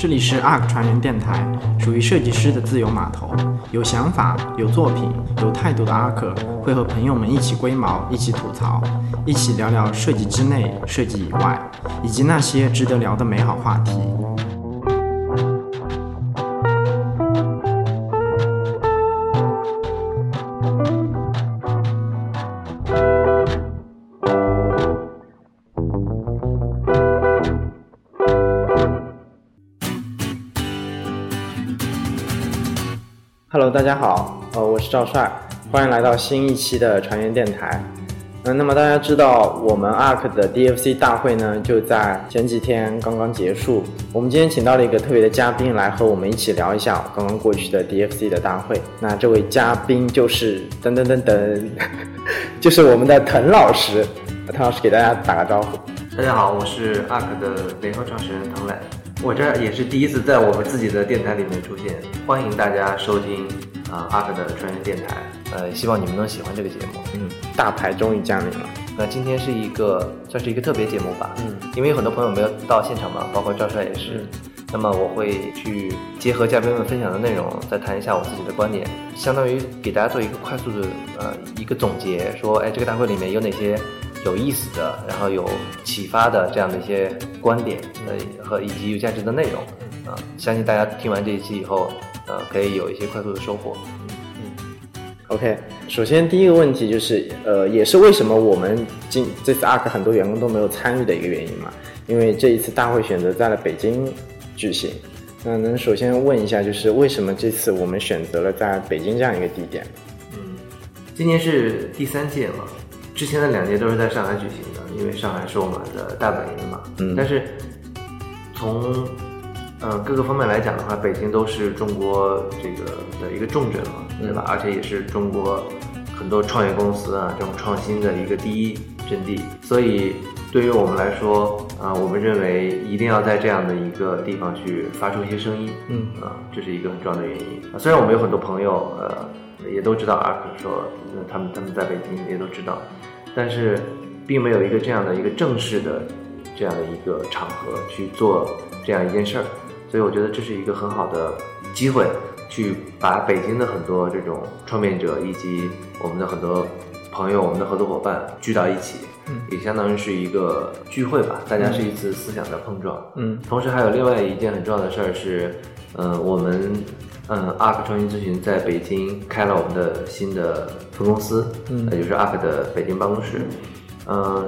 这里是 ARK 传人电台，属于设计师的自由码头。有想法、有作品、有态度的 ARK 会和朋友们一起龟毛，一起吐槽，一起聊聊设计之内、设计以外，以及那些值得聊的美好话题。是赵帅，欢迎来到新一期的船员电台。嗯、那么大家知道，我们 ARK 的 DFC 大会呢，就在前几天刚刚结束。我们今天请到了一个特别的嘉宾来和我们一起聊一下刚刚过去的 DFC 的大会。那这位嘉宾就是噔噔噔噔，就是我们的滕老师。滕老师给大家打个招呼。大家好，我是 ARK 的联合创始人滕磊。我这也是第一次在我们自己的电台里面出现，欢迎大家收听啊、ARK 的船员电台。呃，希望你们能喜欢这个节目。嗯，大牌终于降临了。那今天是一个算是一个特别节目吧，嗯，因为有很多朋友没有到现场嘛，包括赵帅也是。那么我会去结合嘉宾们分享的内容，再谈一下我自己的观点，相当于给大家做一个快速的呃一个总结，说哎这个大会里面有哪些有意思的，然后有启发的这样的一些观点，呃和以及有价值的内容，啊、相信大家听完这一期以后，呃可以有一些快速的收获。嗯 OK，首先第一个问题就是，呃，也是为什么我们今这次 ARK 很多员工都没有参与的一个原因嘛？因为这一次大会选择在了北京举行。那能首先问一下，就是为什么这次我们选择了在北京这样一个地点？嗯，今年是第三届嘛，之前的两届都是在上海举行的，因为上海是我们的大本营嘛。嗯但是从呃各个方面来讲的话，北京都是中国这个的一个重镇嘛，对吧？而且也是中国很多创业公司啊这种创新的一个第一阵地，所以对于我们来说，啊、我们认为一定要在这样的一个地方去发出一些声音，嗯。啊，这是一个很重要的原因。啊，虽然我们有很多朋友，呃，也都知道 ARK 说，那他们他们在北京也都知道，但是并没有一个这样的一个正式的这样的一个场合去做这样一件事儿，所以我觉得这是一个很好的机会，去把北京的很多这种创变者以及我们的很多朋友、我们的合作伙伴聚到一起，嗯也相当于是一个聚会吧，大家是一次思想的碰撞。嗯同时还有另外一件很重要的事儿是，呃，我们嗯 ARK 创新咨询在北京开了我们的新的分公司，嗯也就是 ARK 的北京办公室。嗯、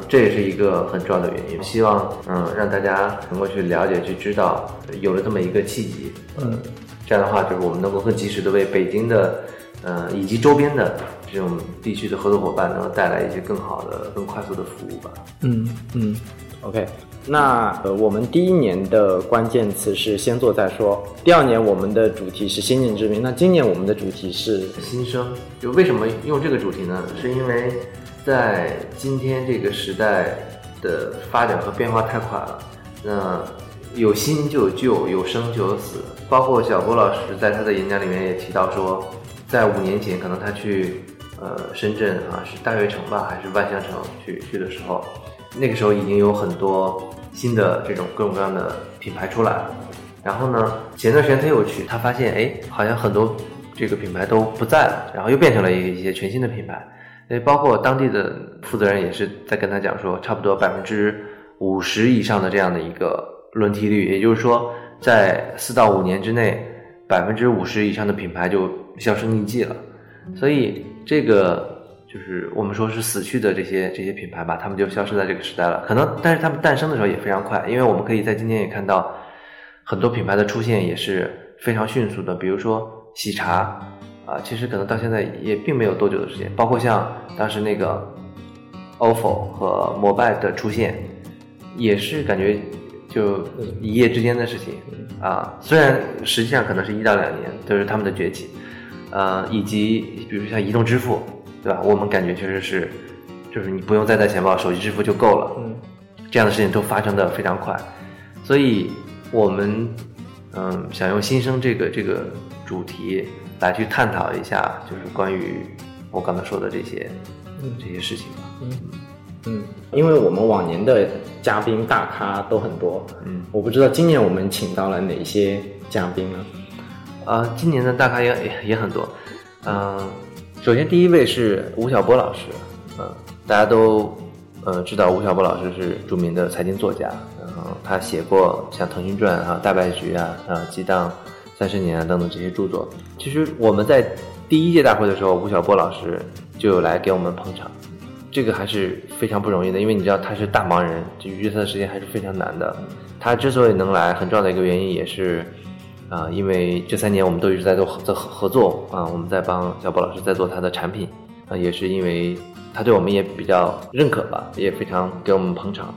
这也是一个很重要的原因。希望嗯、让大家能够去了解、去知道，有了这么一个契机，嗯这样的话，就是我们能够更及时的为北京的，呃，以及周边的这种地区的合作伙伴，能够带来一些更好的、更快速的服务吧。嗯嗯，OK。那呃，我们第一年的关键词是先做再说，第二年我们的主题是先见之明，那今年我们的主题是新生，就为什么用这个主题呢？是因为在今天这个时代的发展和变化太快了，那有新就有旧，有生就有死。包括小郭老师在他的演讲里面也提到说，在五年前，可能他去呃深圳啊，是大悦城吧，还是万象城去去的时候，那个时候已经有很多新的这种各种各样的品牌出来了。然后呢，前段时间他又去，他发现哎，好像很多这个品牌都不在了，然后又变成了一一些全新的品牌。诶，包括当地的负责人也是在跟他讲说，差不多百分之五十以上的这样的一个轮替率，也就是说，在四到五年之内，百分之五十以上的品牌就销声匿迹了。所以这个就是我们说是死去的这些这些品牌吧，他们就消失在这个时代了。可能，但是他们诞生的时候也非常快，因为我们可以在今天也看到很多品牌的出现也是非常迅速的，比如说喜茶。啊，其实可能到现在也并没有多久的时间，包括像当时那个 OFO 和摩拜的出现，也是感觉就一夜之间的事情啊。虽然实际上可能是一到两年，都是他们的崛起，呃，以及比如像移动支付，对吧？我们感觉确实是，就是你不用再带钱包，手机支付就够了。嗯这样的事情都发生的非常快，所以我们嗯想用新生这个这个主题来去探讨一下，就是关于我刚才说的这些嗯这些事情吧。嗯嗯，因为我们往年的嘉宾大咖都很多，嗯，我不知道今年我们请到了哪些嘉宾呢？啊，今年的大咖也也也很多，嗯、首先第一位是吴晓波老师，嗯、大家都呃知道吴晓波老师是著名的财经作家，然后他写过像《腾讯传》啊、《大败局》啊、啊《激荡三十年》啊等等这些著作。其实我们在第一届大会的时候，吴晓波老师就有来给我们捧场，这个还是非常不容易的，因为你知道他是大忙人，就约他的时间还是非常难的。他之所以能来，很重要的一个原因也是。啊，因为这三年我们都一直在做合在合作啊，我们在帮小波老师在做他的产品啊，也是因为他对我们也比较认可吧，也非常给我们捧场。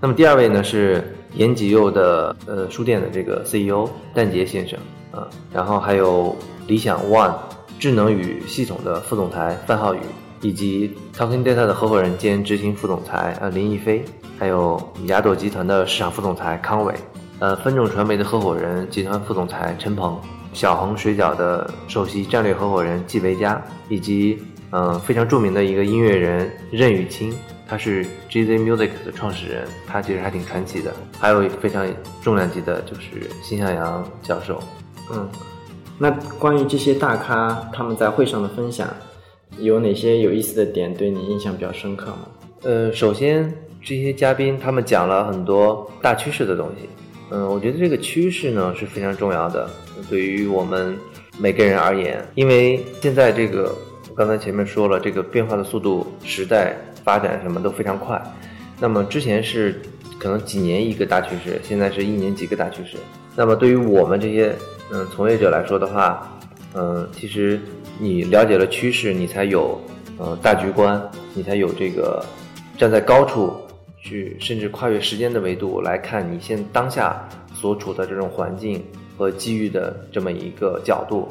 那么第二位呢是延吉佑的呃书店的这个 CEO 蛋杰先生啊，然后还有理想 One 智能与系统的副总裁范浩宇，以及 Talking Data 的合伙人兼执行副总裁呃林毅飞，还有雅朵集团的市场副总裁康伟。呃，分众传媒的合伙人、集团副总裁陈鹏，小恒水饺的首席战略合伙人季维佳，以及嗯、非常著名的一个音乐人任宇清，他是 GZ Music 的创始人，他其实还挺传奇的。还有非常重量级的就是辛向阳教授，嗯，那关于这些大咖他们在会上的分享，有哪些有意思的点对你印象比较深刻吗？呃，首先这些嘉宾他们讲了很多大趋势的东西。嗯，我觉得这个趋势呢是非常重要的，对于我们每个人而言，因为现在这个刚才前面说了，这个变化的速度、时代发展什么都非常快。那么之前是可能几年一个大趋势，现在是一年几个大趋势。那么对于我们这些嗯从业者来说的话，嗯，其实你了解了趋势，你才有嗯大局观，你才有这个站在高处。去甚至跨越时间的维度来看你现当下所处的这种环境和机遇的这么一个角度，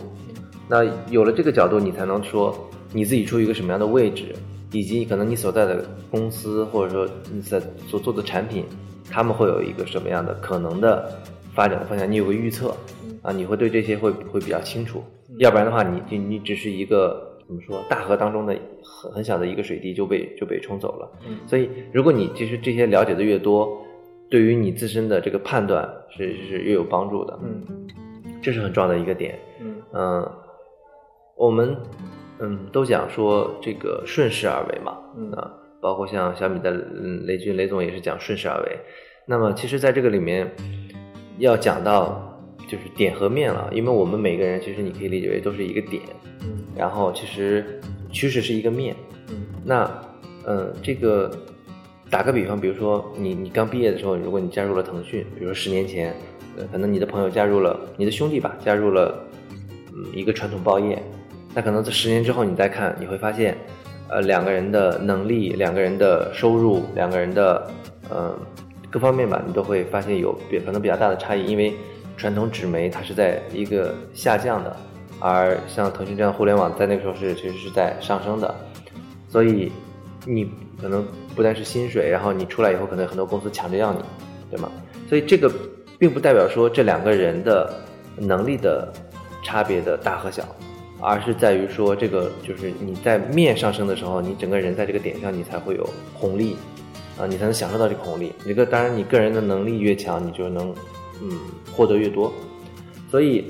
那有了这个角度，你才能说你自己处于一个什么样的位置，以及可能你所在的公司或者说你在所做的产品，他们会有一个什么样的可能的发展的方向，你有个预测啊，你会对这些会会比较清楚，要不然的话，你你你只是一个。怎么说？大河当中的很很小的一个水滴就被就被冲走了。嗯，所以如果你其实这些了解的越多，对于你自身的这个判断是是越有帮助的。嗯，这是很重要的一个点。嗯嗯，我们嗯都讲说这个顺势而为嘛。嗯啊，包括像小米的雷军雷总也是讲顺势而为。那么其实在这个里面要讲到。就是点和面了，因为我们每个人其实你可以理解为都是一个点，嗯，然后其实趋势是一个面，嗯，那，嗯，这个打个比方，比如说你你刚毕业的时候，如果你加入了腾讯，比如说十年前，呃，可能你的朋友加入了你的兄弟吧，加入了嗯一个传统报业，那可能在十年之后你再看，你会发现，呃，两个人的能力、两个人的收入、两个人的嗯各方面吧，你都会发现有比可能比较大的差异，因为。传统纸媒它是在一个下降的，而像腾讯这样互联网在那个时候是其实是在上升的，所以你可能不但是薪水，然后你出来以后可能很多公司抢着要你，对吗？所以这个并不代表说这两个人的能力的差别的大和小，而是在于说这个就是你在面上升的时候，你整个人在这个点上你才会有红利，啊，你才能享受到这个红利。这个当然你个人的能力越强，你就能。嗯，获得越多，所以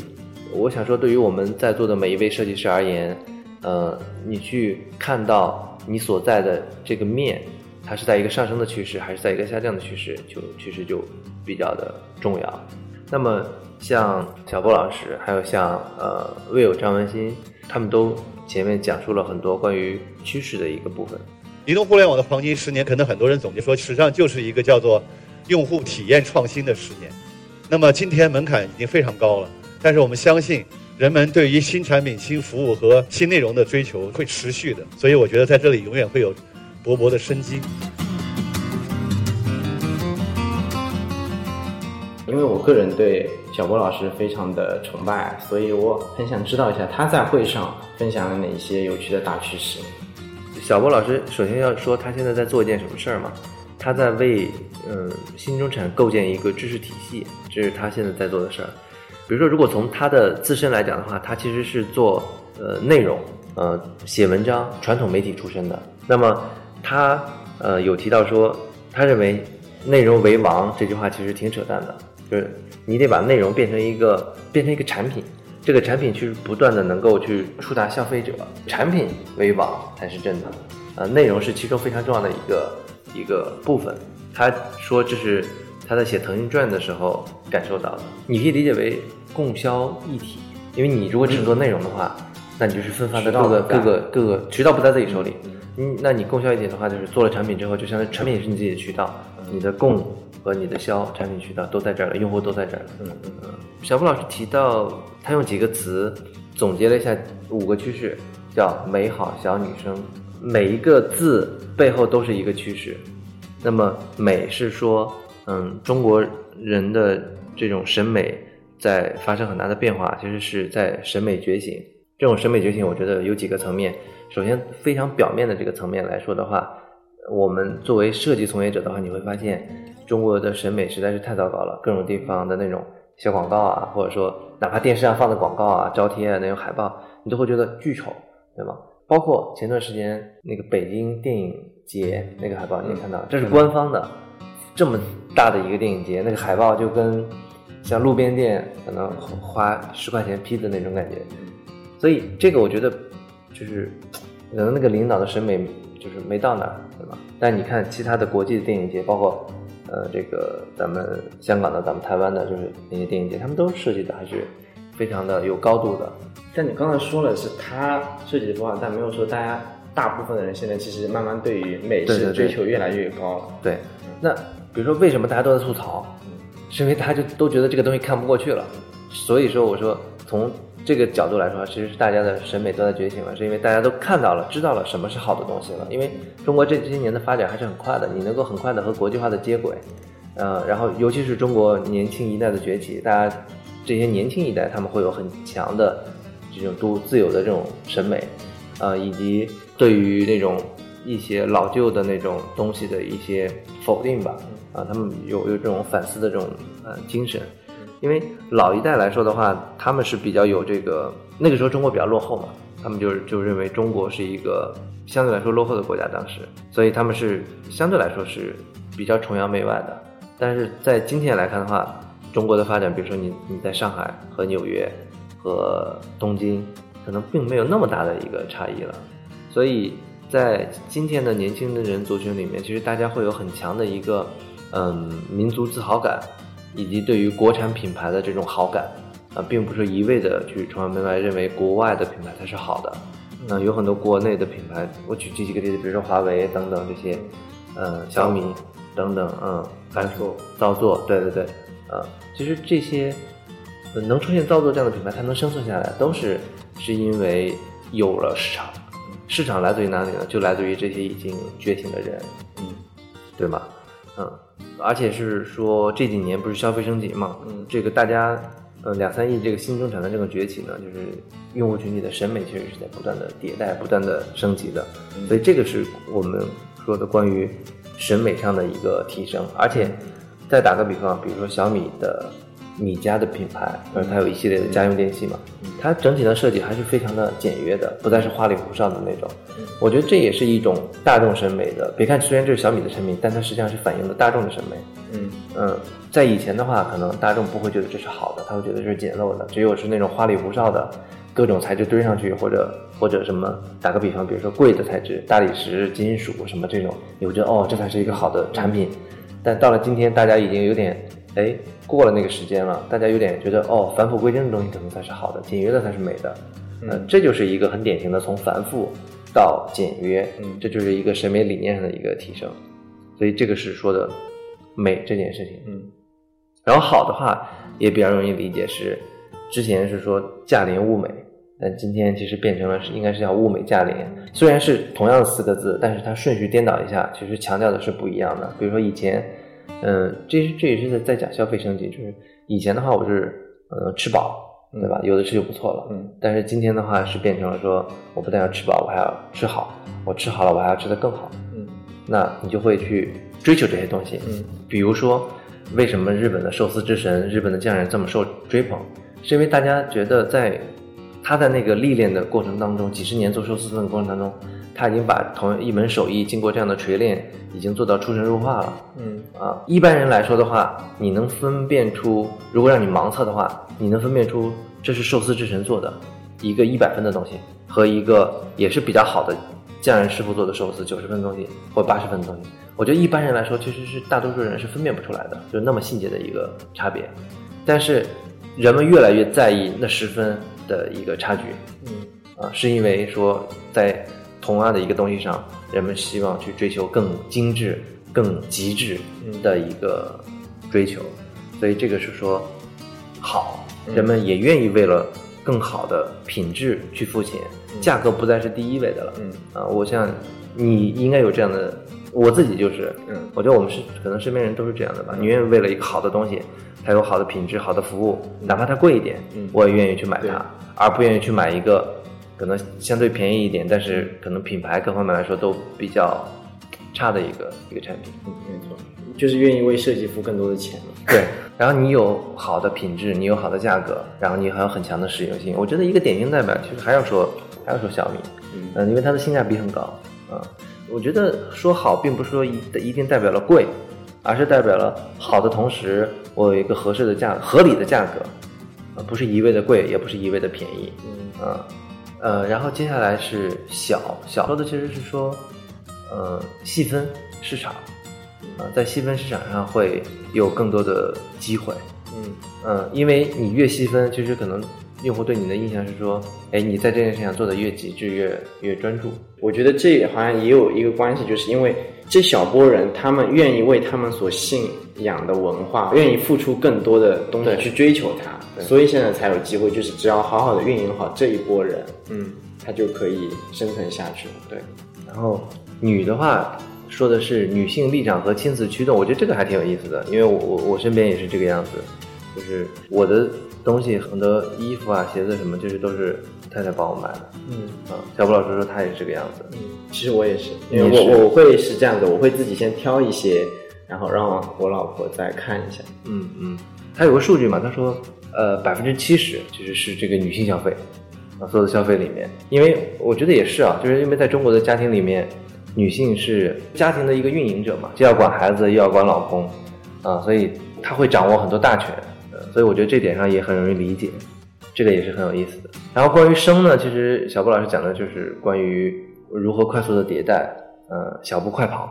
我想说，对于我们在座的每一位设计师而言，呃，你去看到你所在的这个面，它是在一个上升的趋势，还是在一个下降的趋势，就其实就比较的重要。那么像小波老师，还有像呃魏友张文新，他们都前面讲述了很多关于趋势的一个部分。移动互联网的黄金十年，可能很多人总结说，实际上就是一个叫做用户体验创新的十年。那么今天门槛已经非常高了，但是我们相信人们对于新产品、新服务和新内容的追求会持续的，所以我觉得在这里永远会有勃勃的生机。因为我个人对小波老师非常的崇拜，所以我很想知道一下他在会上分享了哪些有趣的大趋势。小波老师首先要说他现在在做一件什么事儿嘛？他在为嗯新中产构建一个知识体系，这是他现在在做的事儿。比如说，如果从他的自身来讲的话，他其实是做呃内容，呃写文章，传统媒体出身的。那么他呃，有提到说，他认为“内容为王”这句话其实挺扯淡的，就是你得把内容变成一个变成一个产品，这个产品去不断的能够去触达消费者，产品为王才是真的，呃，内容是其中非常重要的一个一个部分。他说这是他在写《腾讯传》的时候感受到的，你可以理解为供销一体，因为你如果只做内容的话，那你就是分发到各个各个各个渠道不在自己手里。嗯，那你供销一体的话，就是做了产品之后，就相当于产品也是你自己的渠道，你的供和你的销产品渠道都在这儿了，用户都在这儿了。嗯嗯嗯。小布老师提到，他用几个词总结了一下五个趋势，叫美好小女生，每一个字背后都是一个趋势。那么美是说，嗯，中国人的这种审美在发生很大的变化，其实是在审美觉醒。这种审美觉醒，我觉得有几个层面。首先，非常表面的这个层面来说的话，我们作为设计从业者的话，你会发现中国的审美实在是太糟糕了。各种地方的那种小广告啊，或者说哪怕电视上放的广告啊、招贴啊那种海报，你都会觉得巨丑，对吗？包括前段时间那个北京电影节那个海报，你也看到，这是官方的，这么大的一个电影节，那个海报就跟像路边店可能花十块钱批的那种感觉，所以这个我觉得就是可能那个领导的审美就是没到那儿，对吧？但你看其他的国际的电影节，包括呃这个咱们香港的、咱们台湾的，就是那些电影节，他们都设计的还是非常的有高度的。但你刚才说了是他设计的方案，但没有说大家大部分的人现在其实慢慢对于美式追求越来越高了。对，那比如说为什么大家都在吐槽？是因为大家就都觉得这个东西看不过去了。所以说我说从这个角度来说，其实是大家的审美都在觉醒了，是因为大家都看到了、知道了什么是好的东西了。因为中国这这些年的发展还是很快的，你能够很快的和国际化的接轨，呃，然后尤其是中国年轻一代的崛起，大家这些年轻一代他们会有很强的。这种都自由的这种审美，呃，以及对于那种一些老旧的那种东西的一些否定吧，啊，他们有有这种反思的这种呃精神，因为老一代来说的话，他们是比较有这个那个时候中国比较落后嘛，他们就就认为中国是一个相对来说落后的国家，当时，所以他们是相对来说是比较崇洋媚外的，但是在今天来看的话，中国的发展，比如说你你在上海和纽约。和东京可能并没有那么大的一个差异了，所以在今天的年轻的人族群里面，其实大家会有很强的一个嗯民族自豪感，以及对于国产品牌的这种好感啊，并不是一味的去崇洋媚外，认为国外的品牌才是好的。那有很多国内的品牌，我举举几个例子，比如说华为等等这些，嗯，小米等等，嗯，造作，造作，对对对，呃，其实这些。能出现造作这样的品牌，它能生存下来，都是是因为有了市场。市场来自于哪里呢？就来自于这些已经觉醒的人，嗯，对吗？嗯，而且是说这几年不是消费升级嘛，嗯，这个大家，呃，两三亿这个新中产的这个崛起呢，就是用户群体的审美其实是在不断的迭代、不断的升级的，所以这个是我们说的关于审美上的一个提升。而且再打个比方，比如说小米的。米家的品牌，呃，它有一系列的家用电器嘛，它整体的设计还是非常的简约的，不再是花里胡哨的那种。我觉得这也是一种大众审美的。别看虽然这是小米的产品，但它实际上是反映了大众的审美。嗯嗯，在以前的话，可能大众不会觉得这是好的，他会觉得这是简陋的。只有是那种花里胡哨的，各种材质堆上去，或者或者什么，打个比方，比如说贵的材质，大理石、金属什么这种，你会觉得哦，这才是一个好的产品。但到了今天，大家已经有点。哎，过了那个时间了，大家有点觉得哦，返璞归真的东西可能才是好的，简约的才是美的。嗯，这就是一个很典型的从繁复到简约，嗯，这就是一个审美理念上的一个提升。所以这个是说的美这件事情。嗯，然后好的话也比较容易理解，是之前是说价廉物美，但今天其实变成了是应该是叫物美价廉。虽然是同样的四个字，但是它顺序颠倒一下，其实强调的是不一样的。比如说以前。嗯，这是这也是在在讲消费升级，就是以前的话我是呃吃饱，对吧？有的吃就不错了。嗯，但是今天的话是变成了说，我不但要吃饱，我还要吃好，我吃好了，我还要吃得更好。嗯，那你就会去追求这些东西。嗯，比如说为什么日本的寿司之神、日本的匠人这么受追捧，是因为大家觉得在他在那个历练的过程当中，几十年做寿司的过程当中，他已经把同一门手艺经过这样的锤炼，已经做到出神入化了。嗯啊，一般人来说的话，你能分辨出，如果让你盲测的话，你能分辨出这是寿司之神做的一个一百分的东西，和一个也是比较好的匠人师傅做的寿司九十分的东西或八十分的东西。我觉得一般人来说，其实是大多数人是分辨不出来的，就那么细节的一个差别。但是人们越来越在意那十分的一个差距，嗯啊，是因为说在同样的一个东西上，人们希望去追求更精致、更极致的一个追求，所以这个是说好，嗯。人们也愿意为了更好的品质去付钱，价格不再是第一位的了。嗯。啊，我想你应该有这样的，我自己就是，嗯。我觉得我们是可能身边人都是这样的吧，你愿意为了一个好的东西，它有好的品质、好的服务，哪怕它贵一点，嗯。我也愿意去买它，而不愿意去买一个可能相对便宜一点，但是可能品牌各方面来说都比较差的一个一个产品。嗯，没错，就是愿意为设计付更多的钱嘛。对，然后你有好的品质，你有好的价格，然后你还有很强的实用性。我觉得一个典型代表其实还要说还要说小米，嗯嗯，因为它的性价比很高啊。我觉得说好，并不是说一一定代表了贵，而是代表了好的同时，我有一个合适的价合理的价格，啊，不是一味的贵，也不是一味的便宜，嗯啊，呃，然后接下来是小小说的其实是说，呃，细分市场，呃，在细分市场上会有更多的机会，嗯嗯，因为你越细分，其实可能用户对你的印象是说，哎，你在这件事情上做的越极致，越越专注。我觉得这好像也有一个关系，就是因为这小波人，他们愿意为他们所信仰的文化，愿意付出更多的东西去追求它，对。所以现在才有机会，就是只要好好的运营好这一波人，嗯，他就可以生存下去。对，然后女的话说的是女性立场和亲子驱动，我觉得这个还挺有意思的，因为我我我身边也是这个样子，就是我的东西很多衣服啊、鞋子什么，就是都是太太帮我买的。嗯啊，小布老师说他也是这个样子。嗯，其实我也是，因为我我会是这样的，我会自己先挑一些，然后让我老婆再看一下。嗯嗯，他有个数据嘛，他说，呃，百分之七十其实是这个女性消费啊，所有的消费里面，因为我觉得也是啊，就是因为在中国的家庭里面，女性是家庭的一个运营者嘛，既要管孩子又要管老公啊，所以她会掌握很多大权，呃，所以我觉得这点上也很容易理解，这个也是很有意思的。然后关于生呢，其实小布老师讲的就是关于如何快速的迭代，呃，小步快跑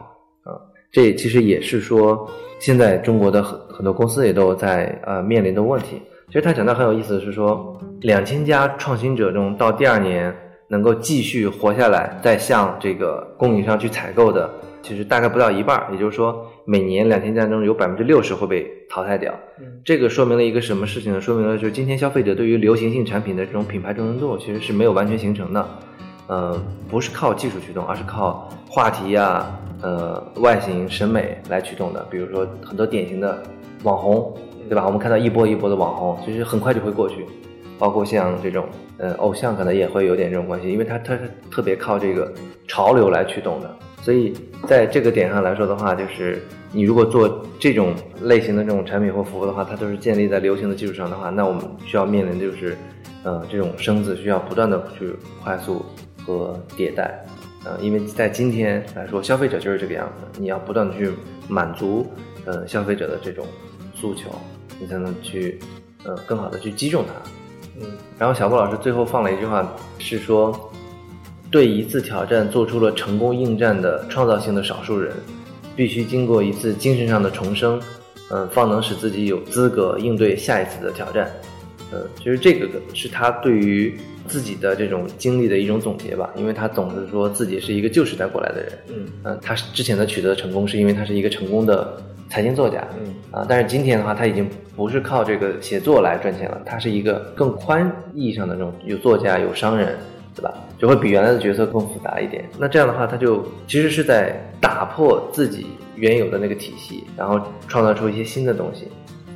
啊。这其实也是说，现在中国的很很多公司也都在呃面临的问题。其实他讲到很有意思的是说，两千家创新者中，到第二年能够继续活下来，再向这个供应商去采购的，其实大概不到一半儿。也就是说，每年两千家中有百分之六十会被淘汰掉。嗯这个说明了一个什么事情呢？说明了就是今天消费者对于流行性产品的这种品牌忠诚度其实是没有完全形成的。呃，不是靠技术驱动，而是靠话题呀、呃外形审美来驱动的。比如说很多典型的网红，对吧？我们看到一波一波的网红，其实很快就会过去。包括像这种呃偶像，可能也会有点这种关系，因为它它是特别靠这个潮流来驱动的。所以在这个点上来说的话，就是你如果做这种类型的这种产品或服务的话，它都是建立在流行的基础上的话，那我们需要面临的就是，呃，这种生字需要不断的去快速和迭代，呃，因为在今天来说，消费者就是这个样子，你要不断的去满足呃消费者的这种诉求，你才能去呃更好的去击中它。嗯然后小布老师最后放了一句话，是说，对一次挑战做出了成功应战的创造性的少数人，必须经过一次精神上的重生，嗯，方能使自己有资格应对下一次的挑战。嗯，其实这个是他对于自己的这种经历的一种总结吧，因为他总是说自己是一个旧时代过来的人，嗯嗯，他之前的取得成功是因为他是一个成功的财经作家，嗯啊，但是今天的话，他已经不是靠这个写作来赚钱了，他是一个更宽意义上的这种有作家、有商人，对吧？就会比原来的角色更复杂一点。那这样的话，他就其实是在打破自己原有的那个体系，然后创造出一些新的东西，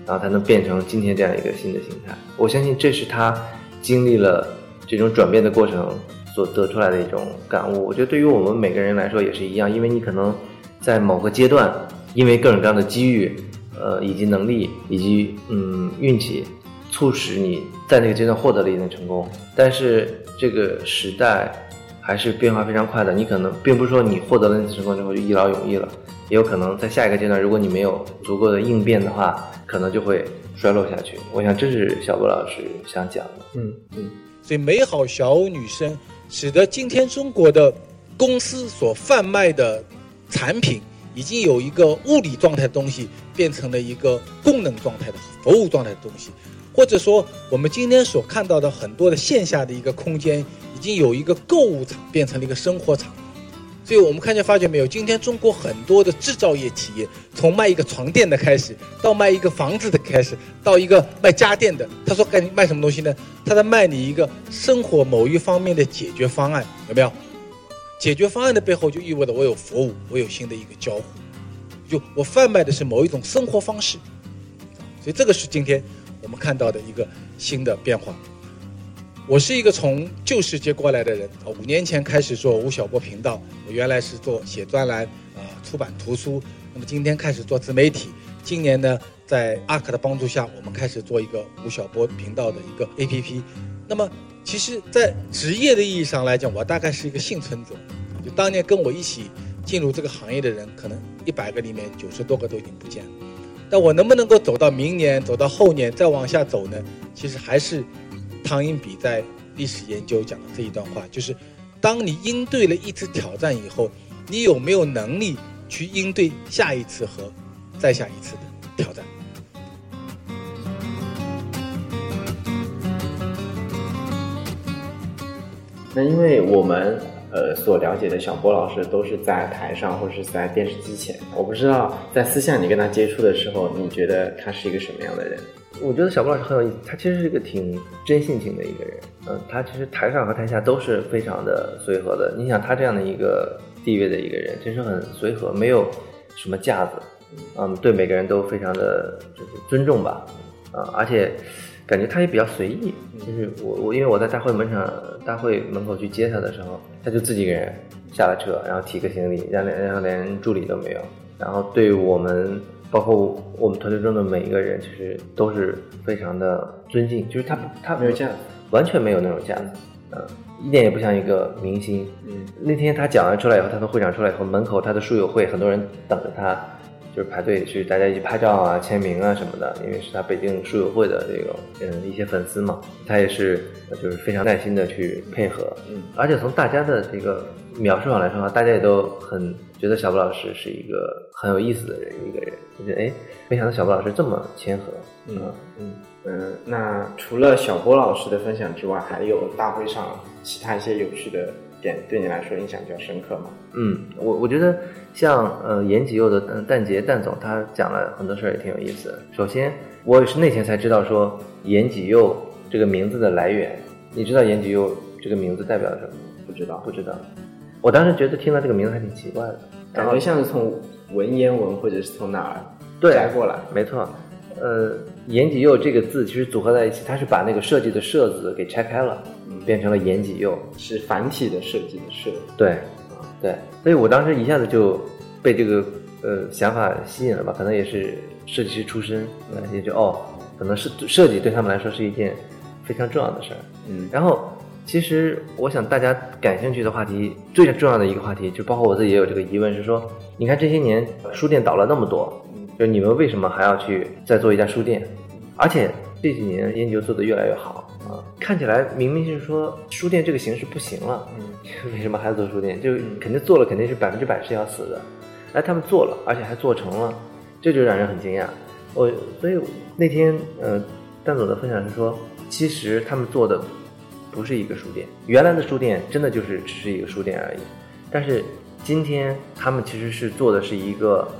然后才能变成今天这样一个新的形态。我相信这是他经历了这种转变的过程所得出来的一种感悟。我觉得对于我们每个人来说也是一样，因为你可能在某个阶段，因为各种各样的机遇，呃，以及能力，以及嗯运气，促使你在那个阶段获得了一定成功。但是这个时代，还是变化非常快的。你可能并不是说你获得了那次成功之后就一劳永逸了，也有可能在下一个阶段，如果你没有足够的应变的话，可能就会衰落下去。我想这是小波老师想讲的。嗯嗯，所以美好小女生使得今天中国的公司所贩卖的产品，已经有一个物理状态的东西，变成了一个功能状态的服务状态的东西，或者说我们今天所看到的很多的线下的一个空间，已经有一个购物场变成了一个生活场。所以我们看见发觉没有，今天中国很多的制造业企业，从卖一个床垫的开始，到卖一个房子的开始，到一个卖家电的，他说该卖什么东西呢？他在卖你一个生活某一方面的解决方案，有没有？解决方案的背后就意味着我有服务，我有新的一个交互，就我贩卖的是某一种生活方式，所以这个是今天我们看到的一个新的变化。我是一个从旧世界过来的人啊，五年前开始做吴晓波频道，我原来是做写专栏啊、出版图书，那么今天开始做自媒体，今年呢，在阿克的帮助下，我们开始做一个吴晓波频道的一个 APP。那么，其实，在职业的意义上来讲，我大概是一个幸存者，就当年跟我一起进入这个行业的人，可能一百个里面九十多个都已经不见了。但我能不能够走到明年，走到后年，再往下走呢？其实还是。汤因比在历史研究讲的这一段话，就是当你应对了一次挑战以后，你有没有能力去应对下一次和再下一次的挑战？那因为我们呃所了解的小波老师都是在台上或者是在电视机前，我不知道在私下你跟他接触的时候，你觉得他是一个什么样的人？我觉得小波老师很有意思，他其实是一个挺真性情的一个人。嗯，他其实台上和台下都是非常的随和的。你想他这样的一个地位的一个人，其实很随和，没有什么架子。嗯，对每个人都非常的就是尊重吧。啊，而且感觉他也比较随意。就是我我因为我在大会门场大会门口去接他的时候，他就自己一个人下了车，然后提个行李，然后连然后连助理都没有，然后对我们。包括我们团队中的每一个人，其实都是非常的尊敬，就是他他没有架子，完全没有那种架子，嗯，一点也不像一个明星。嗯，那天他讲完出来以后，他从会场出来以后，门口他的书友会很多人等着他，就是排队去大家一起拍照啊、签名啊什么的，因为是他北京书友会的这个嗯一些粉丝嘛，他也是就是非常耐心的去配合，嗯，而且从大家的这个描述上来说的话，大家也都很。觉得小布老师是一个很有意思的人，一个人，就觉得哎，没想到小波老师这么谦和。嗯嗯嗯。那除了小波老师的分享之外，还有大会上其他一些有趣的点，对你来说印象比较深刻吗？嗯，我我觉得像呃严吉佑的嗯蛋杰蛋总，他讲了很多事儿，也挺有意思的。首先，我也是那天才知道说严吉佑这个名字的来源。你知道严吉佑这个名字代表什么？不知道，不知道。我当时觉得听到这个名字还挺奇怪的，感觉像是从文言文或者是从哪儿摘过来。没错，呃，言己佑这个字其实组合在一起，它是把那个设计的设字给拆开了，变成了言己佑，是繁体的设计的设。对，啊对，所以我当时一下子就被这个呃想法吸引了吧，可能也是设计师出身，也就哦，可能是设计对他们来说是一件非常重要的事儿。嗯，然后。其实，我想大家感兴趣的话题，最重要的一个话题，就包括我自己也有这个疑问，是说，你看这些年书店倒了那么多，就你们为什么还要去再做一家书店？而且这几年研究做得越来越好啊，看起来明明是说书店这个形式不行了，嗯，为什么还要做书店？就肯定做了，肯定是百分之百是要死的。哎，他们做了，而且还做成了，这就让人很惊讶。我所以那天，呃，蛋总的分享是说，其实他们做的。不是一个书店，原来的书店真的就是只是一个书店而已。但是今天他们其实是做的是一个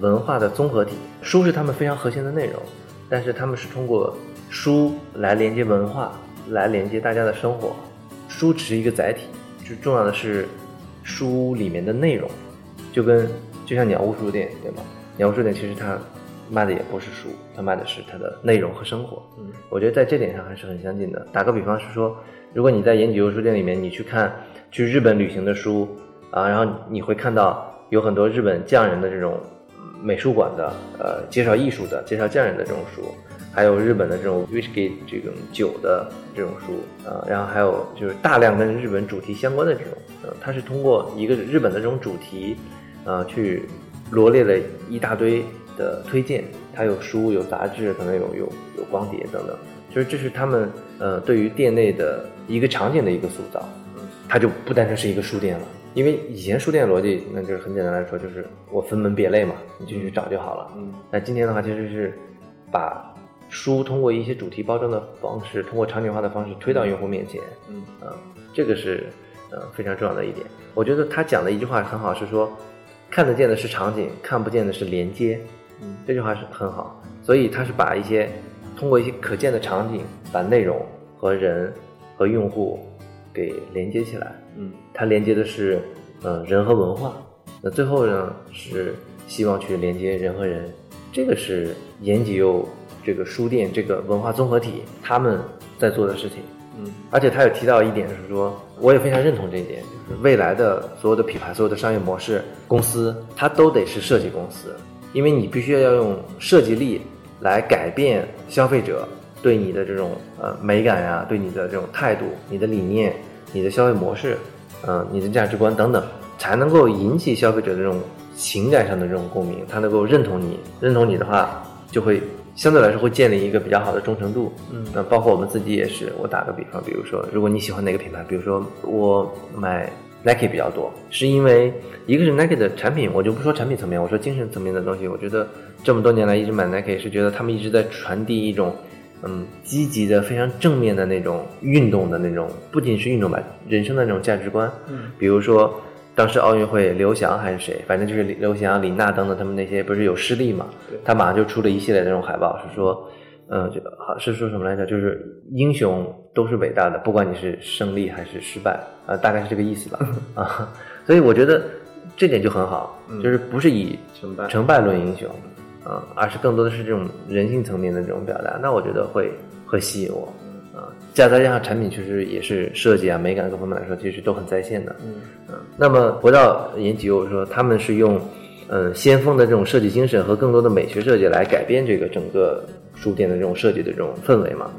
文化的综合体，书是他们非常核心的内容，但是他们是通过书来连接文化，来连接大家的生活。书只是一个载体，就重要的是书里面的内容，就跟就像鸟屋书店对吗？鸟屋书店其实它。卖的也不是书，他卖的是它的内容和生活。嗯，我觉得在这点上还是很相近的。打个比方是说，如果你在延吉优书店里面，你去看去日本旅行的书啊，然后你会看到有很多日本匠人的这种美术馆的，呃，介绍艺术的、介绍匠人的这种书，还有日本的这种 whisky 这种酒的这种书，呃，然后还有就是大量跟日本主题相关的这种，呃，它是通过一个日本的这种主题，呃，去罗列了一大堆的推荐，它有书、有杂志，可能有有有光碟等等，就是这是他们呃对于店内的一个场景的一个塑造，它就不单纯是一个书店了。因为以前书店的逻辑，那就是很简单来说，就是我分门别类嘛，你就去找就好了。嗯，那今天的话，其实是把书通过一些主题包装的方式，通过场景化的方式推到用户面前。嗯啊，这个是呃非常重要的一点。我觉得他讲的一句话很好，是说看得见的是场景，看不见的是连接。嗯，这句话是很好。所以他是把一些通过一些可见的场景，把内容和人和用户给连接起来。嗯它连接的是呃人和文化，那最后呢是希望去连接人和人，这个是延吉佑这个书店这个文化综合体他们在做的事情。嗯而且他有提到一点是说，我也非常认同这一点，就是未来的所有的品牌、所有的商业模式、公司，它都得是设计公司，因为你必须要用设计力来改变消费者对你的这种呃美感呀、对你的这种态度、你的理念、你的消费模式，嗯、你的价值观等等，才能够引起消费者的这种情感上的这种共鸣，他能够认同你，认同你的话，就会相对来说会建立一个比较好的忠诚度。嗯那包括我们自己也是，我打个比方，比如说，如果你喜欢哪个品牌，比如说我买 Nike 比较多，是因为一个是 Nike 的产品，我就不说产品层面，我说精神层面的东西，我觉得这么多年来一直买 Nike 是觉得他们一直在传递一种。嗯，积极的、非常正面的那种运动的那种，不仅是运动吧，人生的那种价值观。嗯，比如说当时奥运会，刘翔还是谁，反正就是刘翔、李娜等等他们那些不是有失利嘛对？他马上就出了一系列那种海报，是说，嗯，就好是说什么来着？就是英雄都是伟大的，不管你是胜利还是失败，呃，大概是这个意思吧。啊，所以我觉得这点就很好，嗯就是不是以成败成败论英雄，啊，而是更多的是这种人性层面的这种表达，那我觉得会会吸引我，啊，加再加上产品确实也是设计啊、美感各方面来说，其实都很在线的，嗯嗯，那么回到研究，我说他们是用，呃，先锋的这种设计精神和更多的美学设计来改变这个整个书店的这种设计的这种氛围嘛，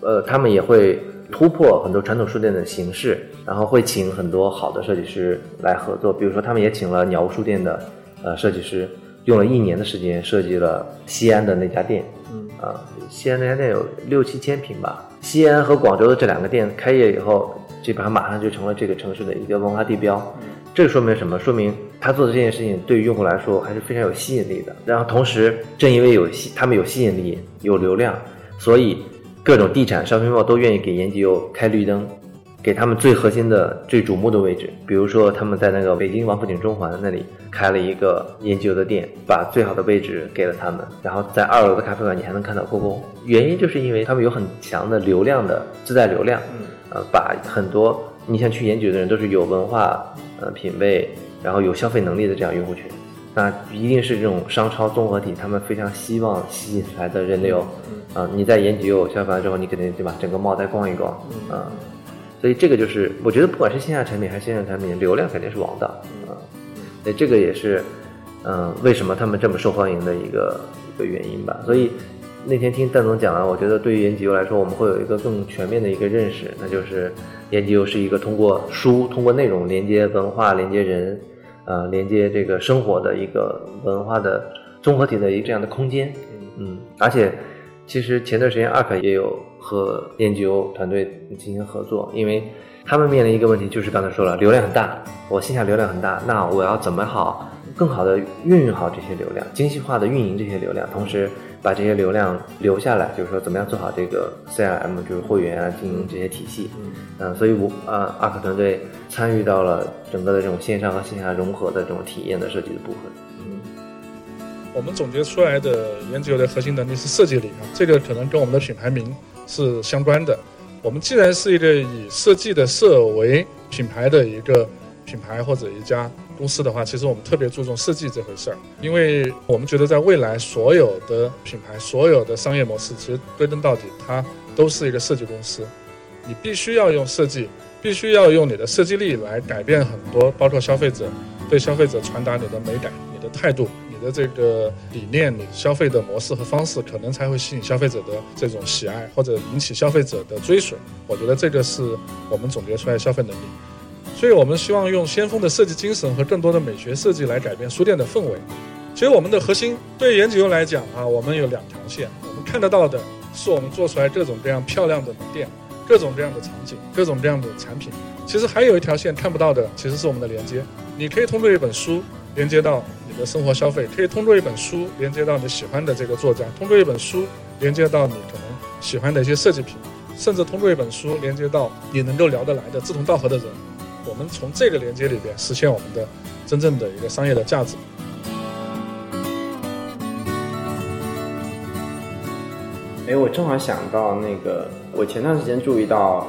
呃，他们也会突破很多传统书店的形式，然后会请很多好的设计师来合作，比如说他们也请了鸟屋书店的呃设计师，用了一年的时间设计了西安的那家店，嗯啊，西安那家店有六七千平吧。西安和广州的这两个店开业以后，基本上马上就成了这个城市的一个文化地标。这说明什么？说明他做的这件事情对于用户来说还是非常有吸引力的。然后同时，正因为有吸，他们有吸引力、有流量，所以各种地产、shopping mall 都愿意给延吉佑开绿灯，给他们最核心的、最瞩目的位置。比如说，他们在那个北京王府井中环那里开了一个研究的店，把最好的位置给了他们。然后在二楼的咖啡馆，你还能看到故宫。原因就是因为他们有很强的流量的自带流量，嗯呃，把很多你想去研究的人都是有文化、呃品味，然后有消费能力的这样用户群。那一定是这种商超综合体，他们非常希望吸引来的人流。啊、你在延吉有消费完之后，你肯定对吧？整个帽再逛一逛，啊、所以这个就是我觉得不管是线下产品还是线上产品，流量肯定是王道啊。所以这个也是，嗯、为什么他们这么受欢迎的一个一个原因吧。所以那天听蛋总讲完，我觉得对于延吉优来说，我们会有一个更全面的一个认识，那就是延吉优是一个通过书、通过内容连接文化、连接人，呃，连接这个生活的一个文化的综合体的一个这样的空间。嗯，而且其实前段时间 ARK 也有和研究团队进行合作，因为他们面临一个问题，就是刚才说了，流量很大，我线下流量很大，那我要怎么好更好的运用好这些流量，精细化的运营这些流量，同时把这些流量留下来，就是说怎么样做好这个 CRM，就是会员啊经营这些体系。嗯、所以我呃 ARK 团队参与到了整个的这种线上和线下融合的这种体验的设计的部分。我们总结出来的研究的核心能力是设计力啊，这个可能跟我们的品牌名是相关的。我们既然是一个以设计的设为品牌的一个品牌或者一家公司的话，其实我们特别注重设计这回事儿，因为我们觉得在未来所有的品牌、所有的商业模式，其实归根到底它都是一个设计公司。你必须要用设计，必须要用你的设计力来改变很多，包括消费者对消费者传达你的美感、你的态度、的这个理念、你消费的模式和方式，可能才会吸引消费者的这种喜爱，或者引起消费者的追随。我觉得这个是我们总结出来消费能力。所以我们希望用先锋的设计精神和更多的美学设计来改变书店的氛围。其实我们的核心对严九来讲啊，我们有两条线。我们看得到的是我们做出来各种各样漂亮的门店，各种各样的场景，各种各样的产品。其实还有一条线看不到的，其实是我们的连接。你可以通过一本书连接到你的生活消费，可以通过一本书连接到你喜欢的这个作家，通过一本书连接到你可能喜欢的一些设计品，甚至通过一本书连接到你能够聊得来的志同道合的人。我们从这个连接里边实现我们的真正的一个商业的价值。哎，我正好想到那个，我前段时间注意到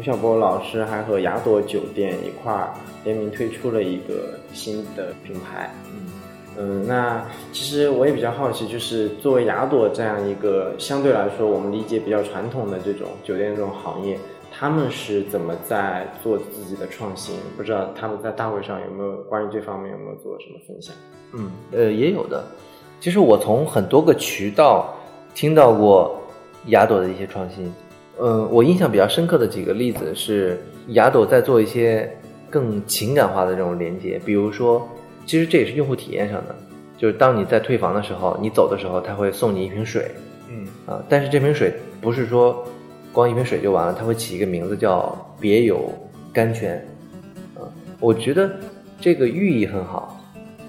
吴晓波老师还和雅朵酒店一块儿联名推出了一个新的品牌。嗯嗯，那其实我也比较好奇，就是作为雅朵这样一个相对来说我们理解比较传统的这种酒店这种行业，他们是怎么在做自己的创新？不知道他们在大会上有没有关于这方面有没有做什么分享？嗯，呃，也有的。其实我从很多个渠道听到过雅朵的一些创新。嗯，我印象比较深刻的几个例子是雅朵在做一些更情感化的这种连接，比如说，其实这也是用户体验上的，就是当你在退房的时候，你走的时候，他会送你一瓶水。嗯啊，但是这瓶水不是说光一瓶水就完了，它会起一个名字叫“别有甘泉”。啊，我觉得这个寓意很好。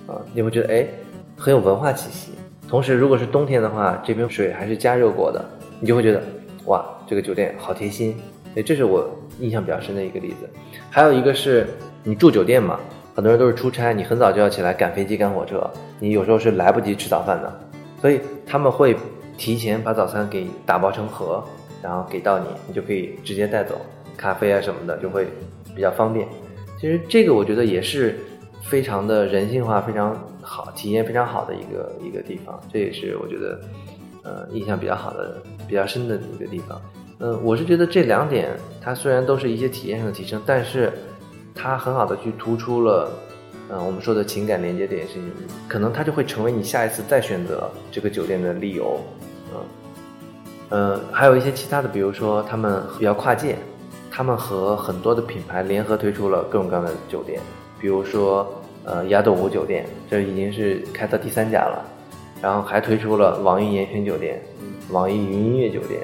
啊，你会觉得哎，很有文化气息。同时，如果是冬天的话，这瓶水还是加热过的，你就会觉得哇，这个酒店好贴心。所以这是我印象比较深的一个例子。还有一个是你住酒店嘛，很多人都是出差，你很早就要起来赶飞机、赶火车，你有时候是来不及吃早饭的，所以他们会提前把早餐给打包成盒，然后给到你，你就可以直接带走，咖啡啊什么的就会比较方便。其实这个我觉得也是非常的人性化、非常好、体验非常好的一个一个地方，这也是我觉得呃印象比较好的、比较深的一个地方。嗯，我是觉得这两点它虽然都是一些体验上的提升，但是它很好的去突出了，嗯，我们说的情感连接这件事情，可能它就会成为你下一次再选择这个酒店的理由。嗯，呃，还有一些其他的，比如说他们比较跨界，他们和很多的品牌联合推出了各种各样的酒店，比如说呃亚朵湖酒店，这已经是开到第三家了，然后还推出了网易严选酒店、网易云音乐酒店。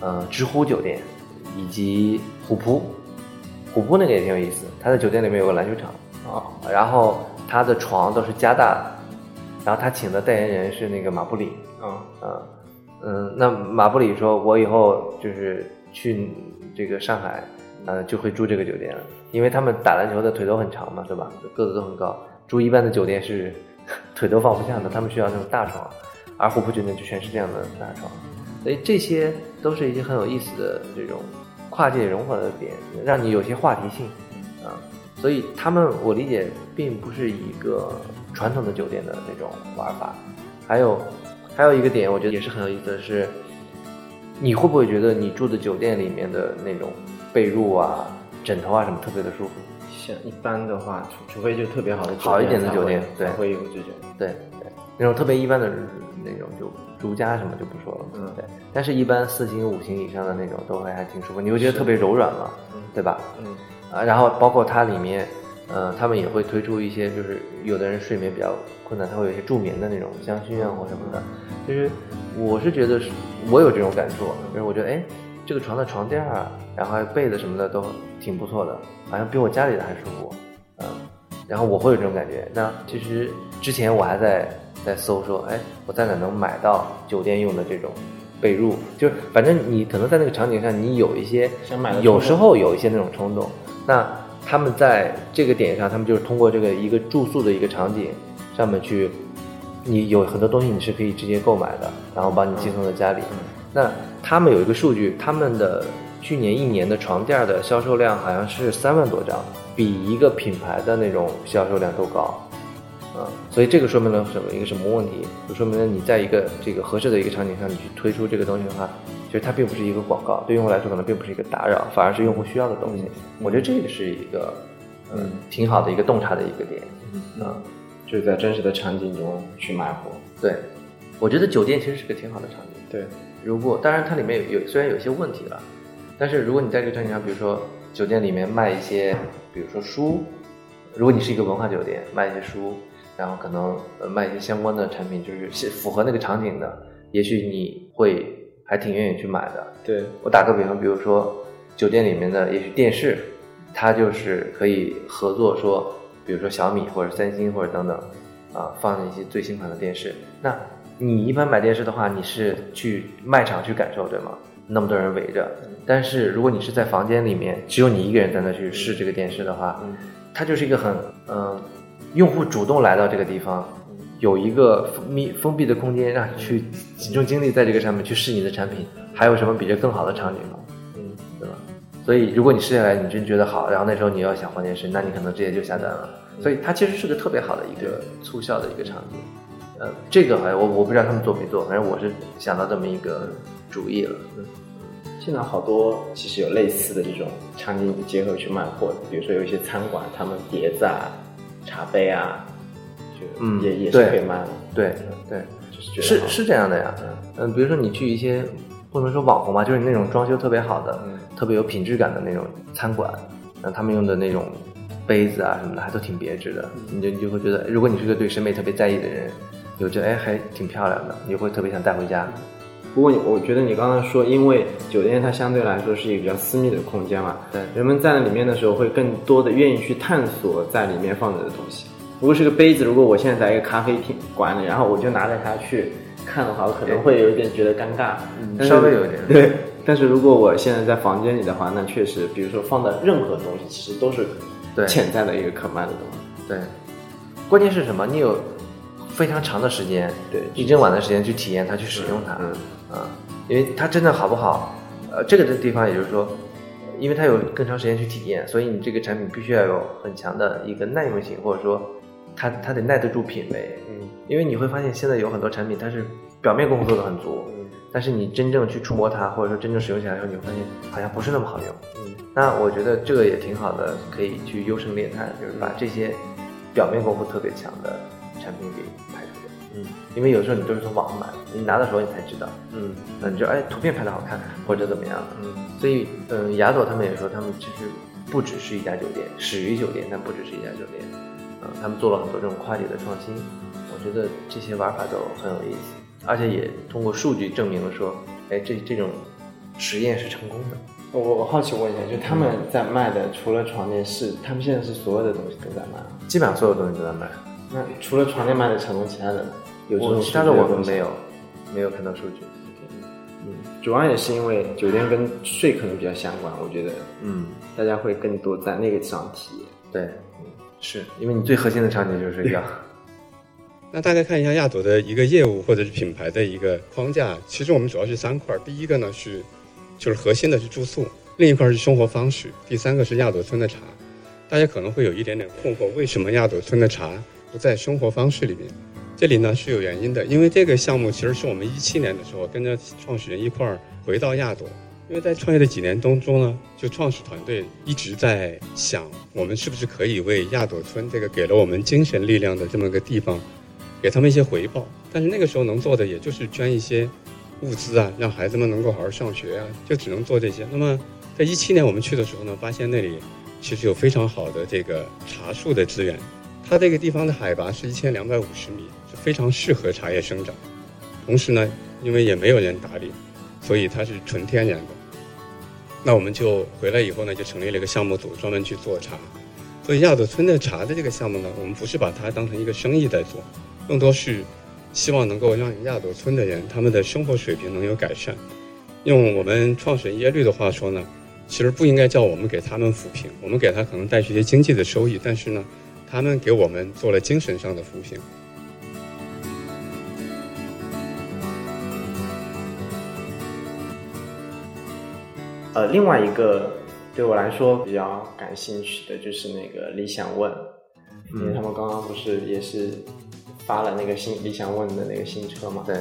呃，知乎酒店，以及虎扑，虎扑那个也挺有意思。他在酒店里面有个篮球场啊，然后他的床都是加大的，然后他请的代言人是那个马布里啊嗯嗯，那马布里说，我以后就是去这个上海，呃，就会住这个酒店了，因为他们打篮球的腿都很长嘛，对吧？个子都很高，住一般的酒店是 腿都放不下的，他们需要那种大床，而虎扑酒店就全是这样的大床。所以这些都是一些很有意思的这种跨界融合的点，让你有些话题性啊。所以他们我理解并不是一个传统的酒店的那种玩法。还有还有一个点，我觉得也是很有意思的是，你会不会觉得你住的酒店里面的那种被褥啊、枕头啊什么特别的舒服？像一般的话，除除非就特别好的好一点的酒店，对，会有这种。对对，那种特别一般的那种就如家什么就不说了，嗯对。但是，一般四星、五星以上的那种都会还挺舒服，你会觉得特别柔软嘛，嗯对吧？嗯啊，然后包括它里面，呃，他们也会推出一些，就是有的人睡眠比较困难，他会有一些助眠的那种香薰啊或什么的。其实我是觉得是，我有这种感触，就是我觉得，哎，这个床的床垫啊，然后还有被子什么的都挺不错的，好像比我家里的还舒服，嗯。然后我会有这种感觉。那其实之前我还在在搜说，哎，我在哪能买到酒店用的这种被褥？就是反正你可能在那个场景上，你有一些想买的有时候有一些那种冲动。那他们在这个点上，他们就是通过这个一个住宿的一个场景上面去，你有很多东西你是可以直接购买的，然后帮你寄送到家里。那他们有一个数据，他们的去年一年的床垫的销售量好像是三万多张，比一个品牌的那种销售量都高。啊，所以这个说明了什么？一个什么问题？就说明了你在一个这个合适的一个场景上，你去推出这个东西的话，其实它并不是一个广告，对用户来说可能并不是一个打扰，反而是用户需要的东西。我觉得这个是一个嗯挺好的一个洞察的一个点。啊，就是在真实的场景中去卖货。对，我觉得酒店其实是个挺好的场景。对，如果当然它里面有有虽然有一些问题了，但是如果你在这个场景上，比如说酒店里面卖一些，比如说书，如果你是一个文化酒店，卖一些书，然后可能呃卖一些相关的产品，就是是符合那个场景的，也许你会还挺愿意去买的。对，我打个比方，比如说酒店里面的也许电视，它就是可以合作说，比如说小米或者三星或者等等，啊，放一些最新款的电视。那你一般买电视的话，你是去卖场去感受，对吗？那么多人围着，但是如果你是在房间里面，只有你一个人在那去试这个电视的话，它就是一个很嗯、用户主动来到这个地方，有一个封闭封闭的空间，让你去集中精力在这个上面去试你的产品，还有什么比这更好的场景吗？嗯，对吧？所以如果你试下来，你真觉得好，然后那时候你要想换电视，那你可能直接就下单了。所以它其实是个特别好的一个促销的一个场景。呃，这个好像我我不知道他们做没做，反正我是想到这么一个主意了。嗯现在好多其实有类似的这种场景结合去卖货的，比如说有一些餐馆，他们碟子啊、茶杯啊，就嗯也、也是对可以卖的。对对，就是是是这样的呀。嗯，比如说你去一些不能说网红吧，就是那种装修特别好的、嗯特别有品质感的那种餐馆，那他们用的那种杯子啊什么的还都挺别致的，你就你就会觉得，如果你是个对审美特别在意的人，你会觉得哎还挺漂亮的，你就会特别想带回家。不过我觉得你刚刚说，因为酒店它相对来说是一个比较私密的空间嘛，对人们在里面的时候会更多的愿意去探索在里面放着的东西。如果是个杯子，如果我现在在一个咖啡厅馆里，然后我就拿着它去看的话，我可能会有一点觉得尴尬，但稍微有一点对。但是如果我现在在房间里的话，那确实，比如说放的任何东西，其实都是对潜在的一个可卖的东西。对，关键是什么？你有非常长的时间，对一整晚的时间去体验它，去使用它，嗯啊，因为它真的好不好，呃，这个的地方也就是说，因为它有更长时间去体验，所以你这个产品必须要有很强的一个耐用性，或者说它它得耐得住品味，嗯因为你会发现现在有很多产品它是表面功夫做的很足，嗯但是你真正去触摸它，或者说真正使用起来的时候，你会发现好像不是那么好用。嗯那我觉得这个也挺好的，可以去优胜劣汰，就是把这些表面功夫特别强的产品给拍出来。嗯因为有时候你都是从网上买，你拿到手你才知道，嗯那你就哎图片拍的好看或者怎么样。嗯所以嗯，雅朵他们也说，他们其实不只是一家酒店，始于酒店，但不只是一家酒店。嗯，他们做了很多这种跨界的创新，我觉得这些玩法都很有意思，而且也通过数据证明了说，哎，这这种实验是成功的。我我好奇问一下，就他们在卖的，除了床垫是，他们现在是所有的东西都在卖？基本上所有东西都在卖。那除了床垫卖的成功，其他的呢有这种我其他的我们没有，没有看到数据。嗯，主要也是因为酒店跟税可能比较相关，我觉得嗯，大家会更多在那个上体验。对，嗯是因为你最核心的场景就是睡觉。那大概看一下亚朵的一个业务或者是品牌的一个框架，其实我们主要是三块儿。第一个呢是，就是核心的是住宿，另一块是生活方式，第三个是亚朵村的茶。大家可能会有一点点困惑，为什么亚朵村的茶不在生活方式里面？这里呢是有原因的，因为这个项目其实是我们一七年的时候跟着创始人一块儿回到亚朵，因为在创业的几年当中呢，就创始团队一直在想，我们是不是可以为亚朵村这个给了我们精神力量的这么个地方，给他们一些回报。但是那个时候能做的也就是捐一些物资啊，让孩子们能够好好上学啊，就只能做这些。那么在一七年我们去的时候呢，发现那里其实有非常好的这个茶树的资源，它这个地方的海拔是一千两百五十米，是非常适合茶叶生长。同时呢，因为也没有人打理，所以它是纯天然的。那我们就回来以后呢，就成立了一个项目组，专门去做茶。所以亚朵村的茶的这个项目呢，我们不是把它当成一个生意在做，更多是希望能够让亚朵村的人他们的生活水平能有改善。用我们创始人耶律的话说呢，其实不应该叫我们给他们扶贫，我们给他可能带去一些经济的收益，但是呢，他们给我们做了精神上的扶贫。呃，另外一个对我来说比较感兴趣的就是那个理想问，因为他们刚刚不是也是发了那个新理想问的那个新车嘛？对，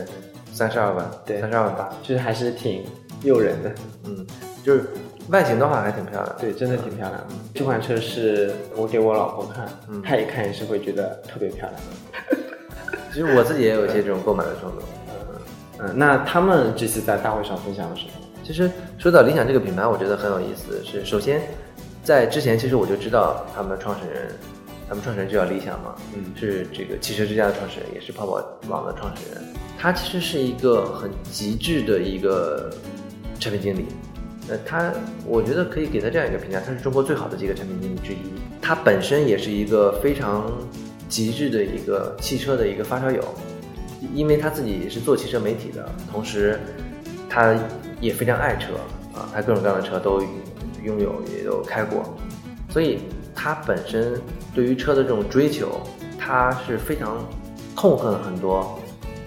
三十二万，对三十二万八。就是还是挺诱人的。嗯，就是外形的话还挺漂亮。对，真的挺漂亮的。这款车是我给我老婆看，嗯她一看也是会觉得特别漂亮。其实我自己也有一些这种购买的冲动。嗯，那他们这次在大会上分享了什么？其实说到理想这个品牌，我觉得很有意思。是首先，在之前其实我就知道他们创始人，他们创始人就叫理想嘛，嗯是这个汽车之家的创始人，也是泡泡网的创始人。他其实是一个很极致的一个产品经理。呃，他我觉得可以给他这样一个评价，他是中国最好的几个产品经理之一。他本身也是一个非常极致的一个汽车的一个发烧友，因为他自己也是做汽车媒体的，同时他也非常爱车啊，他各种各样的车都拥有，也都开过，所以他本身对于车的这种追求，他是非常痛恨很多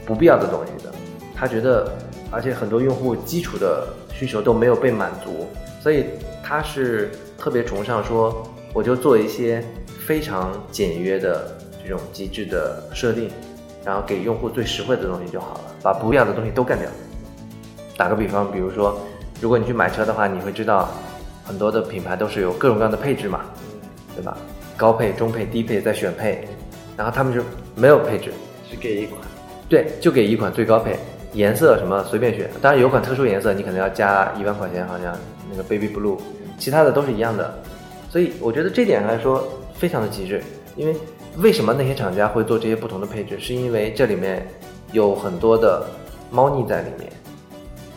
不必要的东西的。他觉得，而且很多用户基础的需求都没有被满足，所以他是特别崇尚说，我就做一些非常简约的这种极致的设定，然后给用户最实惠的东西就好了，把不必要的东西都干掉。打个比方，比如说，如果你去买车的话，你会知道很多的品牌都是有各种各样的配置嘛，对吧？高配、中配、低配再选配，然后他们就没有配置，只给一款。对，就给一款最高配，颜色什么随便选。当然有款特殊颜色，你可能要加一万块钱，好像那个 baby blue，其他的都是一样的。所以我觉得这点来说非常的极致，因为为什么那些厂家会做这些不同的配置，是因为这里面有很多的猫腻在里面。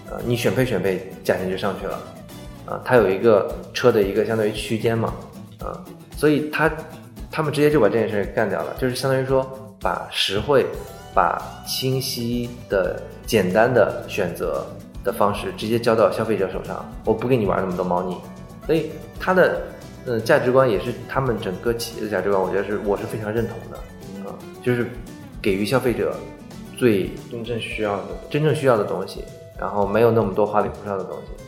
呃，你选配选配，价钱就上去了。啊，它有一个车的一个相当于区间嘛，啊，所以他他们直接就把这件事干掉了，就是相当于说把实惠、把清晰的、简单的选择的方式直接交到消费者手上，我不跟你玩那么多猫腻，所以他的呃价值观也是他们整个企业的价值观，我觉得是我是非常认同的，啊，就是给予消费者最真正需要的。真正需要的东西，然后没有那么多花里胡哨的东西。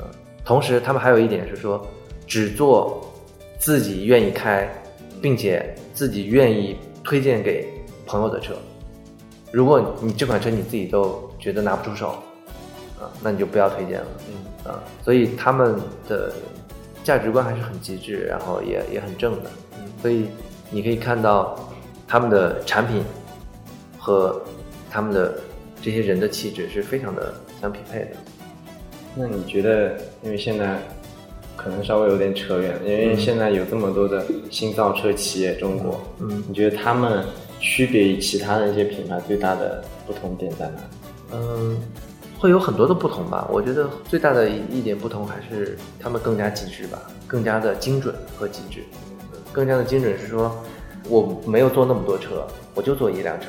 嗯，同时他们还有一点是说，只做自己愿意开，并且自己愿意推荐给朋友的车。如果你这款车你自己都觉得拿不出手，啊，那你就不要推荐了。嗯，啊，所以他们的价值观还是很极致，然后也也很正的。嗯，所以你可以看到他们的产品和他们的这些人的气质是非常的相匹配的。那你觉得，因为现在可能稍微有点扯远，因为现在有这么多的新造车企业，中国，嗯你觉得他们区别于其他的一些品牌最大的不同点在哪？嗯，会有很多的不同吧。我觉得最大的一点不同还是他们更加极致吧，更加的精准和极致。更加的精准是说，我没有做那么多车，我就做一辆车。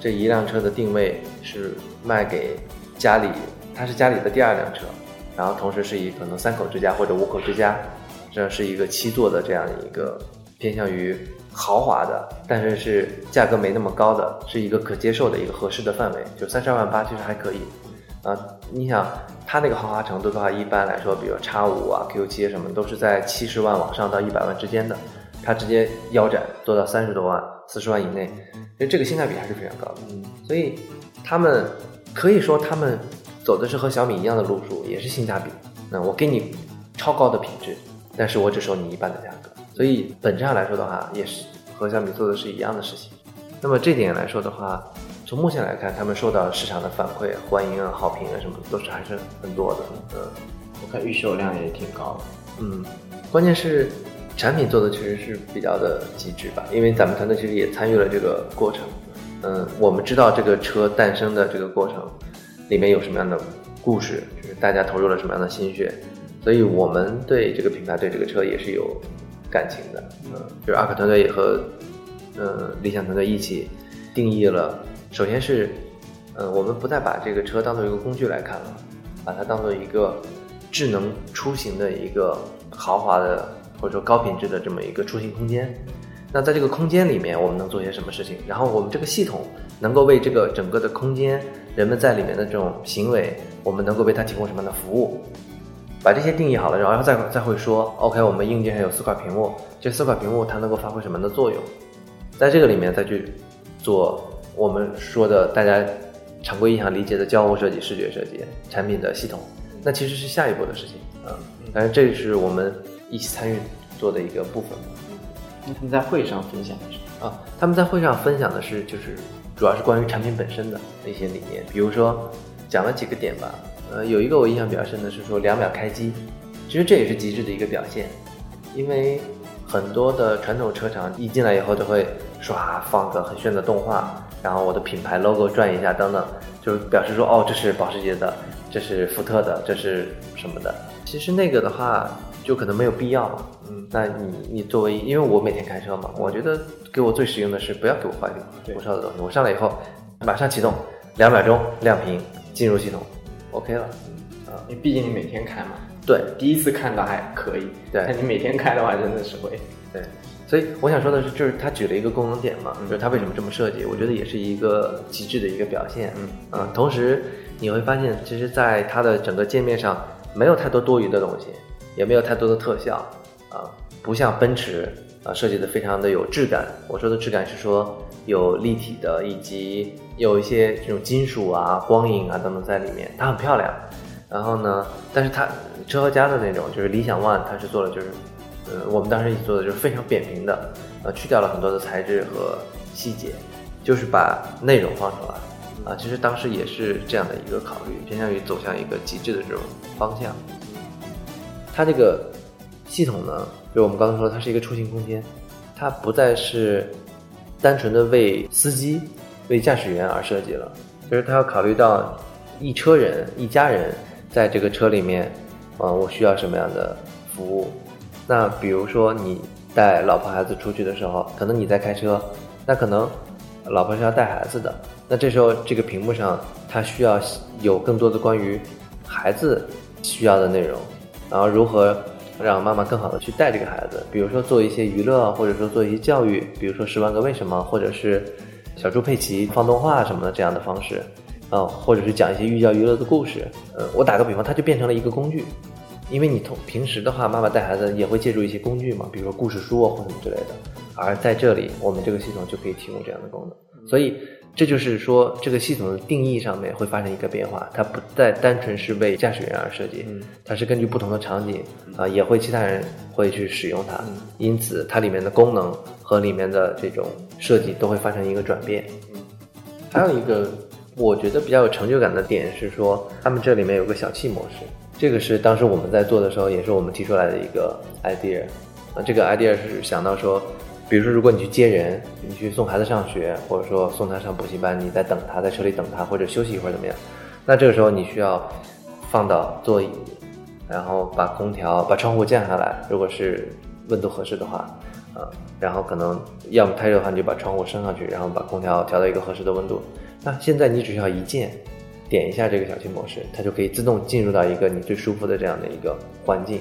这一辆车的定位是卖给家里，它是家里的第二辆车，然后同时是以可能三口之家或者五口之家，这样是一个七座的这样一个偏向于豪华的，但是是价格没那么高的，是一个可接受的一个合适的范围，就三十二万八其实还可以。啊，你想它那个豪华程度的话，一般来说，比如叉五啊、Q 七什么，都是在七十万往上到一百万之间的，它直接腰斩做到三十多万、四十万以内，所以这个性价比还是非常高的。所以他们可以说他们走的是和小米一样的路数，也是性价比。那我给你超高的品质，但是我只收你一半的价格，所以本质上来说的话，也是和小米做的是一样的事情。那么这点来说的话，从目前来看，他们受到市场的反馈、欢迎啊、好评啊什么，都是还是很多的。嗯我看预售量也挺高的。嗯，关键是产品做的确实是比较的极致吧，因为咱们团队其实也参与了这个过程。嗯，我们知道这个车诞生的这个过程里面有什么样的故事，就是大家投入了什么样的心血，所以我们对这个品牌、对这个车也是有感情的。嗯，就是阿克团队也和呃理想团队一起定义了，首先是，呃，我们不再把这个车当做一个工具来看了，把它当做一个智能出行的一个豪华的或者说高品质的这么一个出行空间。那在这个空间里面，我们能做些什么事情？然后我们这个系统能够为这个整个的空间，人们在里面的这种行为，我们能够为它提供什么样的服务？把这些定义好了，然后再再会说，OK，我们硬件上有四块屏幕，这四块屏幕它能够发挥什么样的作用？在这个里面再去做我们说的大家常规意义上理解的交互设计、视觉设计、产品的系统，那其实是下一步的事情。啊，但是这是我们一起参与做的一个部分。那他们在会上分享的是啊，他们在会上分享的是，就是主要是关于产品本身的那些理念，比如说讲了几个点吧。呃，有一个我印象比较深的是说两秒开机，其实这也是极致的一个表现，因为很多的传统车厂一进来以后都会唰放个很炫的动画，然后我的品牌 logo 转一下等等，就是表示说哦这是保时捷的，这是福特的，这是什么的。其实那个的话就可能没有必要了。嗯，那你你作为因为我每天开车嘛，我觉得给我最实用的是不要给我画一个胡哨的东西，我上来以后马上启动，两秒钟亮屏进入系统，OK 了。啊，因为毕竟你每天开嘛。对，第一次看到还可以，对但你每天开的话，真的是会。对，所以我想说的是，就是他举了一个功能点嘛，就是他为什么这么设计，我觉得也是一个极致的一个表现。嗯啊，同时你会发现，其实在它的整个界面上没有太多多余的东西，也没有太多的特效啊，不像奔驰啊设计的非常的有质感。我说的质感是说有立体的，以及有一些这种金属啊、光影啊等等在里面，它很漂亮。然后呢，但是它车和家的那种就是理想 ONE，它是做的就是，呃，我们当时一起做的就是非常扁平的，呃，去掉了很多的材质和细节，就是把内容放出来。啊，其实当时也是这样的一个考虑，偏向于走向一个极致的这种方向。它这个系统呢，就我们刚才说，它是一个出行空间，它不再是单纯的为司机、为驾驶员而设计了，就是他要考虑到一车人、一家人在这个车里面，呃，我需要什么样的服务。那比如说你带老婆孩子出去的时候，可能你在开车，那可能老婆是要带孩子的，那这时候这个屏幕上它需要有更多的关于孩子需要的内容，然后如何让妈妈更好的去带这个孩子，比如说做一些娱乐，或者说做一些教育，比如说《十万个为什么》，或者是小猪佩奇放动画什么的这样的方式，啊、或者是讲一些寓教于乐的故事。呃，我打个比方，它就变成了一个工具，因为你同平时的话，妈妈带孩子也会借助一些工具嘛，比如说故事书啊或什么之类的。而在这里，我们这个系统就可以提供这样的功能。所以这就是说，这个系统的定义上面会发生一个变化，它不再单纯是为驾驶员而设计，它是根据不同的场景啊、也会其他人会去使用它，因此它里面的功能和里面的这种设计都会发生一个转变。还有一个我觉得比较有成就感的点是说，他们这里面有个小憩模式，这个是当时我们在做的时候，也是我们提出来的一个 idea。啊，这个 idea 是想到说，比如说如果你去接人，你去送孩子上学，或者说送他上补习班，你在等他，在车里等他，或者休息一会儿怎么样？那这个时候你需要放到座椅，然后把空调、把窗户降下来，如果是温度合适的话，啊，然后可能要么太热的话，你就把窗户升上去，然后把空调调到一个合适的温度。那现在你只需要一键点一下这个小气模式，它就可以自动进入到一个你最舒服的这样的一个环境。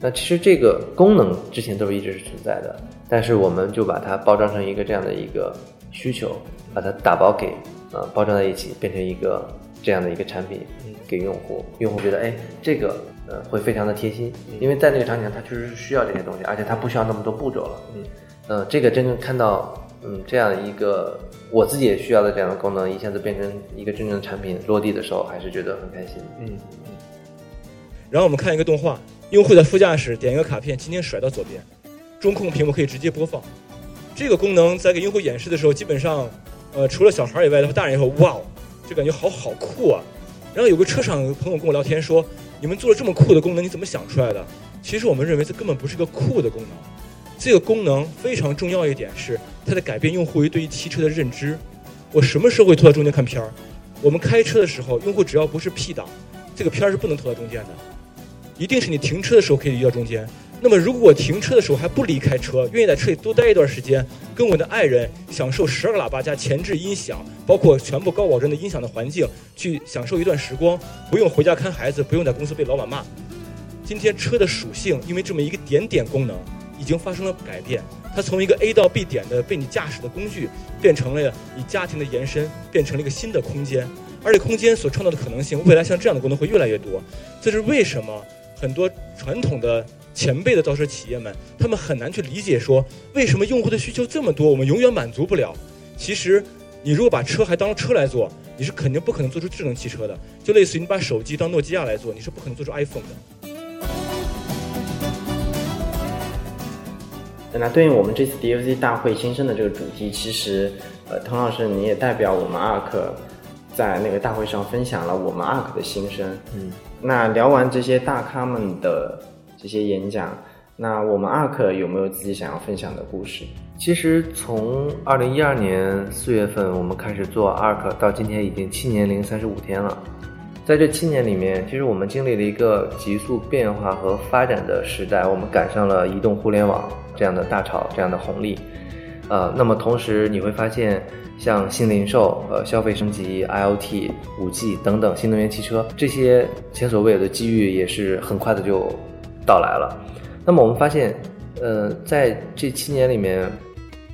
那其实这个功能之前都是一直是存在的，但是我们就把它包装成一个这样的一个需求，把它打包给呃包装在一起，变成一个这样的一个产品给用户。用户觉得哎，这个呃会非常的贴心，因为在那个场景上它确实是需要这些东西，而且它不需要那么多步骤了。嗯，呃，这个真正看到嗯这样一个我自己也需要的这样的功能，一下子变成一个真正的产品落地的时候，还是觉得很开心。嗯嗯，然后我们看一个动画，用户在副驾驶点一个卡片，轻轻甩到左边，中控屏幕可以直接播放。这个功能在给用户演示的时候，基本上，呃，除了小孩以外的话，大人也会哇哦，就感觉好好酷啊。然后有个车上有个朋友跟我聊天说，你们做了这么酷的功能，你怎么想出来的？其实我们认为这根本不是个酷的功能，这个功能非常重要一点是它在改变用户对于汽车的认知。我什么时候会拖到中间看片儿？我们开车的时候，用户只要不是 P 档，这个片儿是不能拖到中间的。一定是你停车的时候可以移到中间。那么如果我停车的时候还不离开车，愿意在车里多待一段时间，跟我的爱人享受十二个喇叭加前置音响，包括全部高保真的音响的环境，去享受一段时光，不用回家看孩子，不用在公司被老板骂。今天车的属性因为这么一个点点功能，已经发生了改变。它从一个 A 到 B 点的被你驾驶的工具，变成了你家庭的延伸，变成了一个新的空间。而且空间所创造的可能性，未来像这样的功能会越来越多。这是为什么很多传统的前辈的造车企业们，他们很难去理解说为什么用户的需求这么多，我们永远满足不了。其实，你如果把车还当车来做，你是肯定不可能做出智能汽车的。就类似于你把手机当诺基亚来做，你是不可能做出 iPhone 的。那对应我们这次 DFC 大会新生的这个主题，其实，呃，滕老师你也代表我们 ARK，在那个大会上分享了我们 ARK 的心声。嗯，那聊完这些大咖们的这些演讲，那我们 ARK 有没有自己想要分享的故事？其实从二零一二年四月份我们开始做 ARK 到今天已经七年零三十五天了。在这七年里面，其实我们经历了一个急速变化和发展的时代，我们赶上了移动互联网这样的大潮、这样的红利。呃，那么同时你会发现，像新零售、呃消费升级、IOT、五 G 等等新能源汽车这些前所未有的机遇，也是很快的就到来了。那么我们发现，呃，在这七年里面，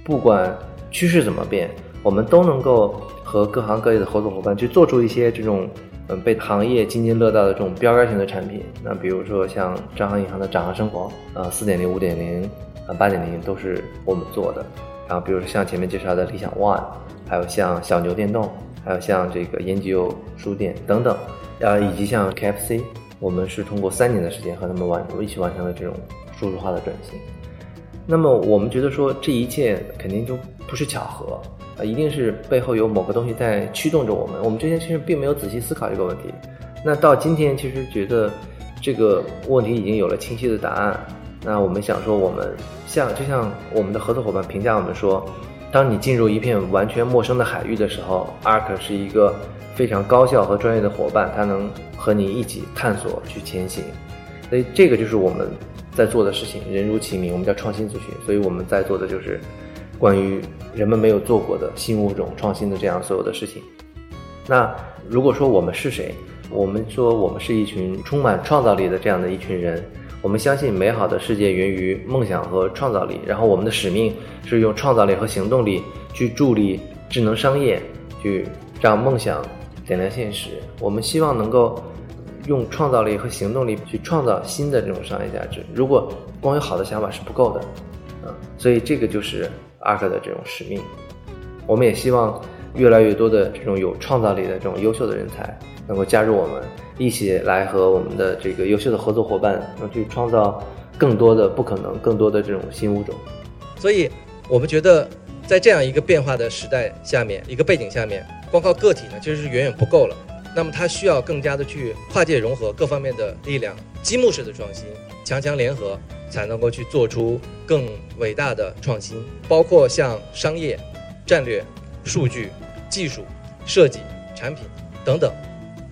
不管趋势怎么变，我们都能够和各行各业的合作伙伴去做出一些这种。嗯，被行业津津乐道的这种标杆型的产品，那比如说像招行银行的掌行生活，啊，四点零、五点零，啊，八点零都是我们做的。然后，比如说像前面介绍的理想 ONE，还有像小牛电动，还有像这个研究书店等等，啊，以及像 KFC，我们是通过三年的时间和他们完一起完成了这种数字化的转型。那么，我们觉得说这一切肯定就不是巧合。啊，一定是背后有某个东西在驱动着我们。我们之前其实并没有仔细思考这个问题。那到今天，其实觉得这个问题已经有了清晰的答案。那我们想说，我们像就像我们的合作伙伴评价我们说，当你进入一片完全陌生的海域的时候，ARK 是一个非常高效和专业的伙伴，他能和你一起探索去前行。所以这个就是我们在做的事情，人如其名，我们叫创新咨询。所以我们在做的就是。关于人们没有做过的新物种创新的这样所有的事情，那如果说我们是谁？我们说我们是一群充满创造力的这样的一群人。我们相信美好的世界源于梦想和创造力，然后我们的使命是用创造力和行动力去助力智能商业，去让梦想点亮现实。我们希望能够用创造力和行动力去创造新的这种商业价值。如果光有好的想法是不够的，嗯，所以这个就是。ARK 的这种使命，我们也希望越来越多的这种有创造力的这种优秀的人才能够加入我们，一起来和我们的这个优秀的合作伙伴，能去创造更多的不可能，更多的这种新物种。所以，我们觉得在这样一个变化的时代下面，一个背景下面，光靠个体呢其实是远远不够了。那么，它需要更加的去跨界融合各方面的力量，积木式的创新，强强联合。才能够去做出更伟大的创新，包括像商业、战略、数据、技术、设计、产品等等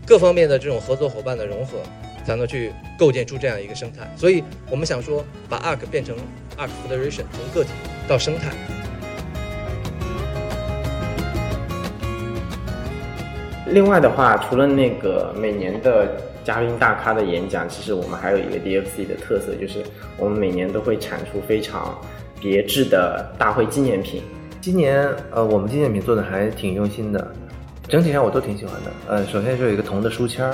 各方面的这种合作伙伴的融合，才能去构建出这样一个生态。所以我们想说，把 ARK 变成 ARK Federation，从个体到生态。另外的话，除了那个每年的。嘉宾大咖的演讲，其实我们还有一个 DFC 的特色，就是我们每年都会产出非常别致的大会纪念品。今年，呃，我们纪念品做的还挺用心的，整体上我都挺喜欢的。呃，首先是有一个铜的书签儿，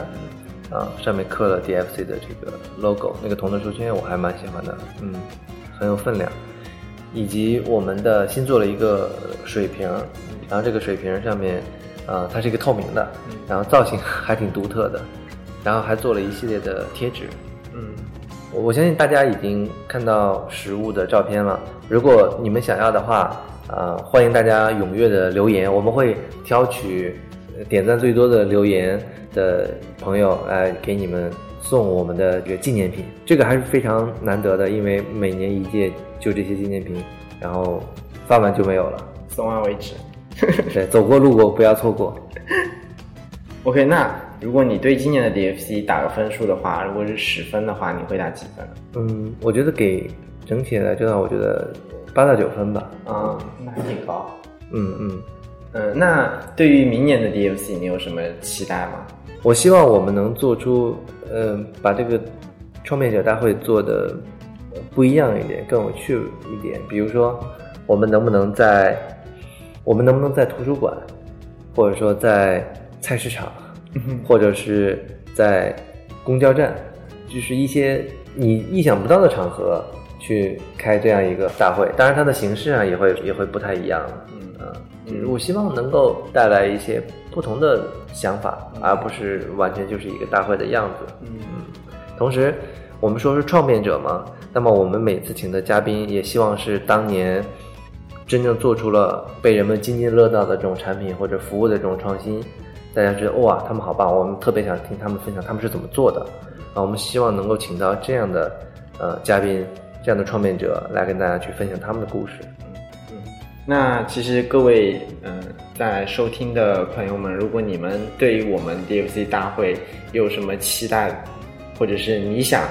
啊，上面刻了 DFC 的这个 logo，那个铜的书签我还蛮喜欢的，嗯，很有分量。以及我们的新做了一个水瓶，然后这个水瓶上面，呃，它是一个透明的，然后造型还挺独特的。然后还做了一系列的贴纸，嗯，我相信大家已经看到实物的照片了。如果你们想要的话，呃，欢迎大家踊跃的留言，我们会挑取点赞最多的留言的朋友来给你们送我们的这个纪念品。这个还是非常难得的，因为每年一届就这些纪念品，然后发完就没有了，送完为止。对，走过路过不要错过。OK，那。如果你对今年的 DFC 打个分数的话，如果是十分的话，你会打几分？嗯，我觉得给整体来讲，我觉得八到九分吧。啊，那还挺高。嗯嗯嗯，那对于明年的 DFC，你有什么期待吗？我希望我们能做出，嗯，把这个创业者大会做的不一样一点，更有趣一点。比如说，我们能不能在，我们能不能在图书馆，或者说在菜市场？或者是在公交站，就是一些你意想不到的场合去开这样一个大会，当然它的形式啊也会也会不太一样。嗯啊，我希望能够带来一些不同的想法，而不是完全就是一个大会的样子。嗯，同时我们说是创变者嘛，那么我们每次请的嘉宾也希望是当年真正做出了被人们津津乐道的这种产品或者服务的这种创新，大家觉得哇，他们好棒，我们特别想听他们分享他们是怎么做的啊。我们希望能够请到这样的呃嘉宾，这样的创变者来跟大家去分享他们的故事。嗯那其实各位嗯、在收听的朋友们，如果你们对于我们 DFC 大会有什么期待，或者是你想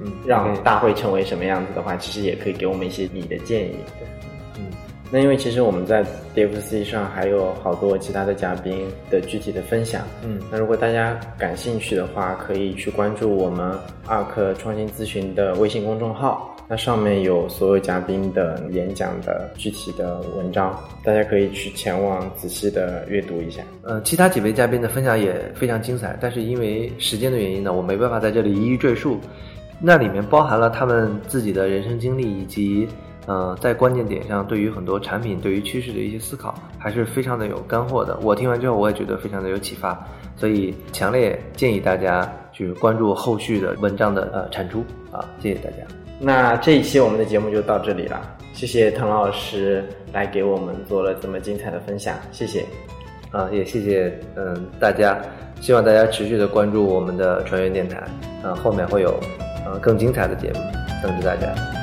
嗯让大会成为什么样子的话，其实也可以给我们一些你的建议。嗯，那因为其实我们在 DFC 上还有好多其他的嘉宾的具体的分享。嗯那如果大家感兴趣的话，可以去关注我们 ARK 创新咨询的微信公众号，那上面有所有嘉宾的演讲的具体的文章，大家可以去前往仔细的阅读一下。呃，其他几位嘉宾的分享也非常精彩，但是因为时间的原因呢，我没办法在这里一一赘述。那里面包含了他们自己的人生经历，以及呃，在关键点上对于很多产品、对于趋势的一些思考，还是非常的有干货的。我听完之后，我也觉得非常的有启发，所以强烈建议大家去关注后续的文章的呃产出啊，谢谢大家。那这一期我们的节目就到这里了，谢谢滕老师来给我们做了这么精彩的分享，谢谢。啊，也谢谢嗯大家，希望大家持续的关注我们的船员电台，啊，后面会有呃更精彩的节目等着大家。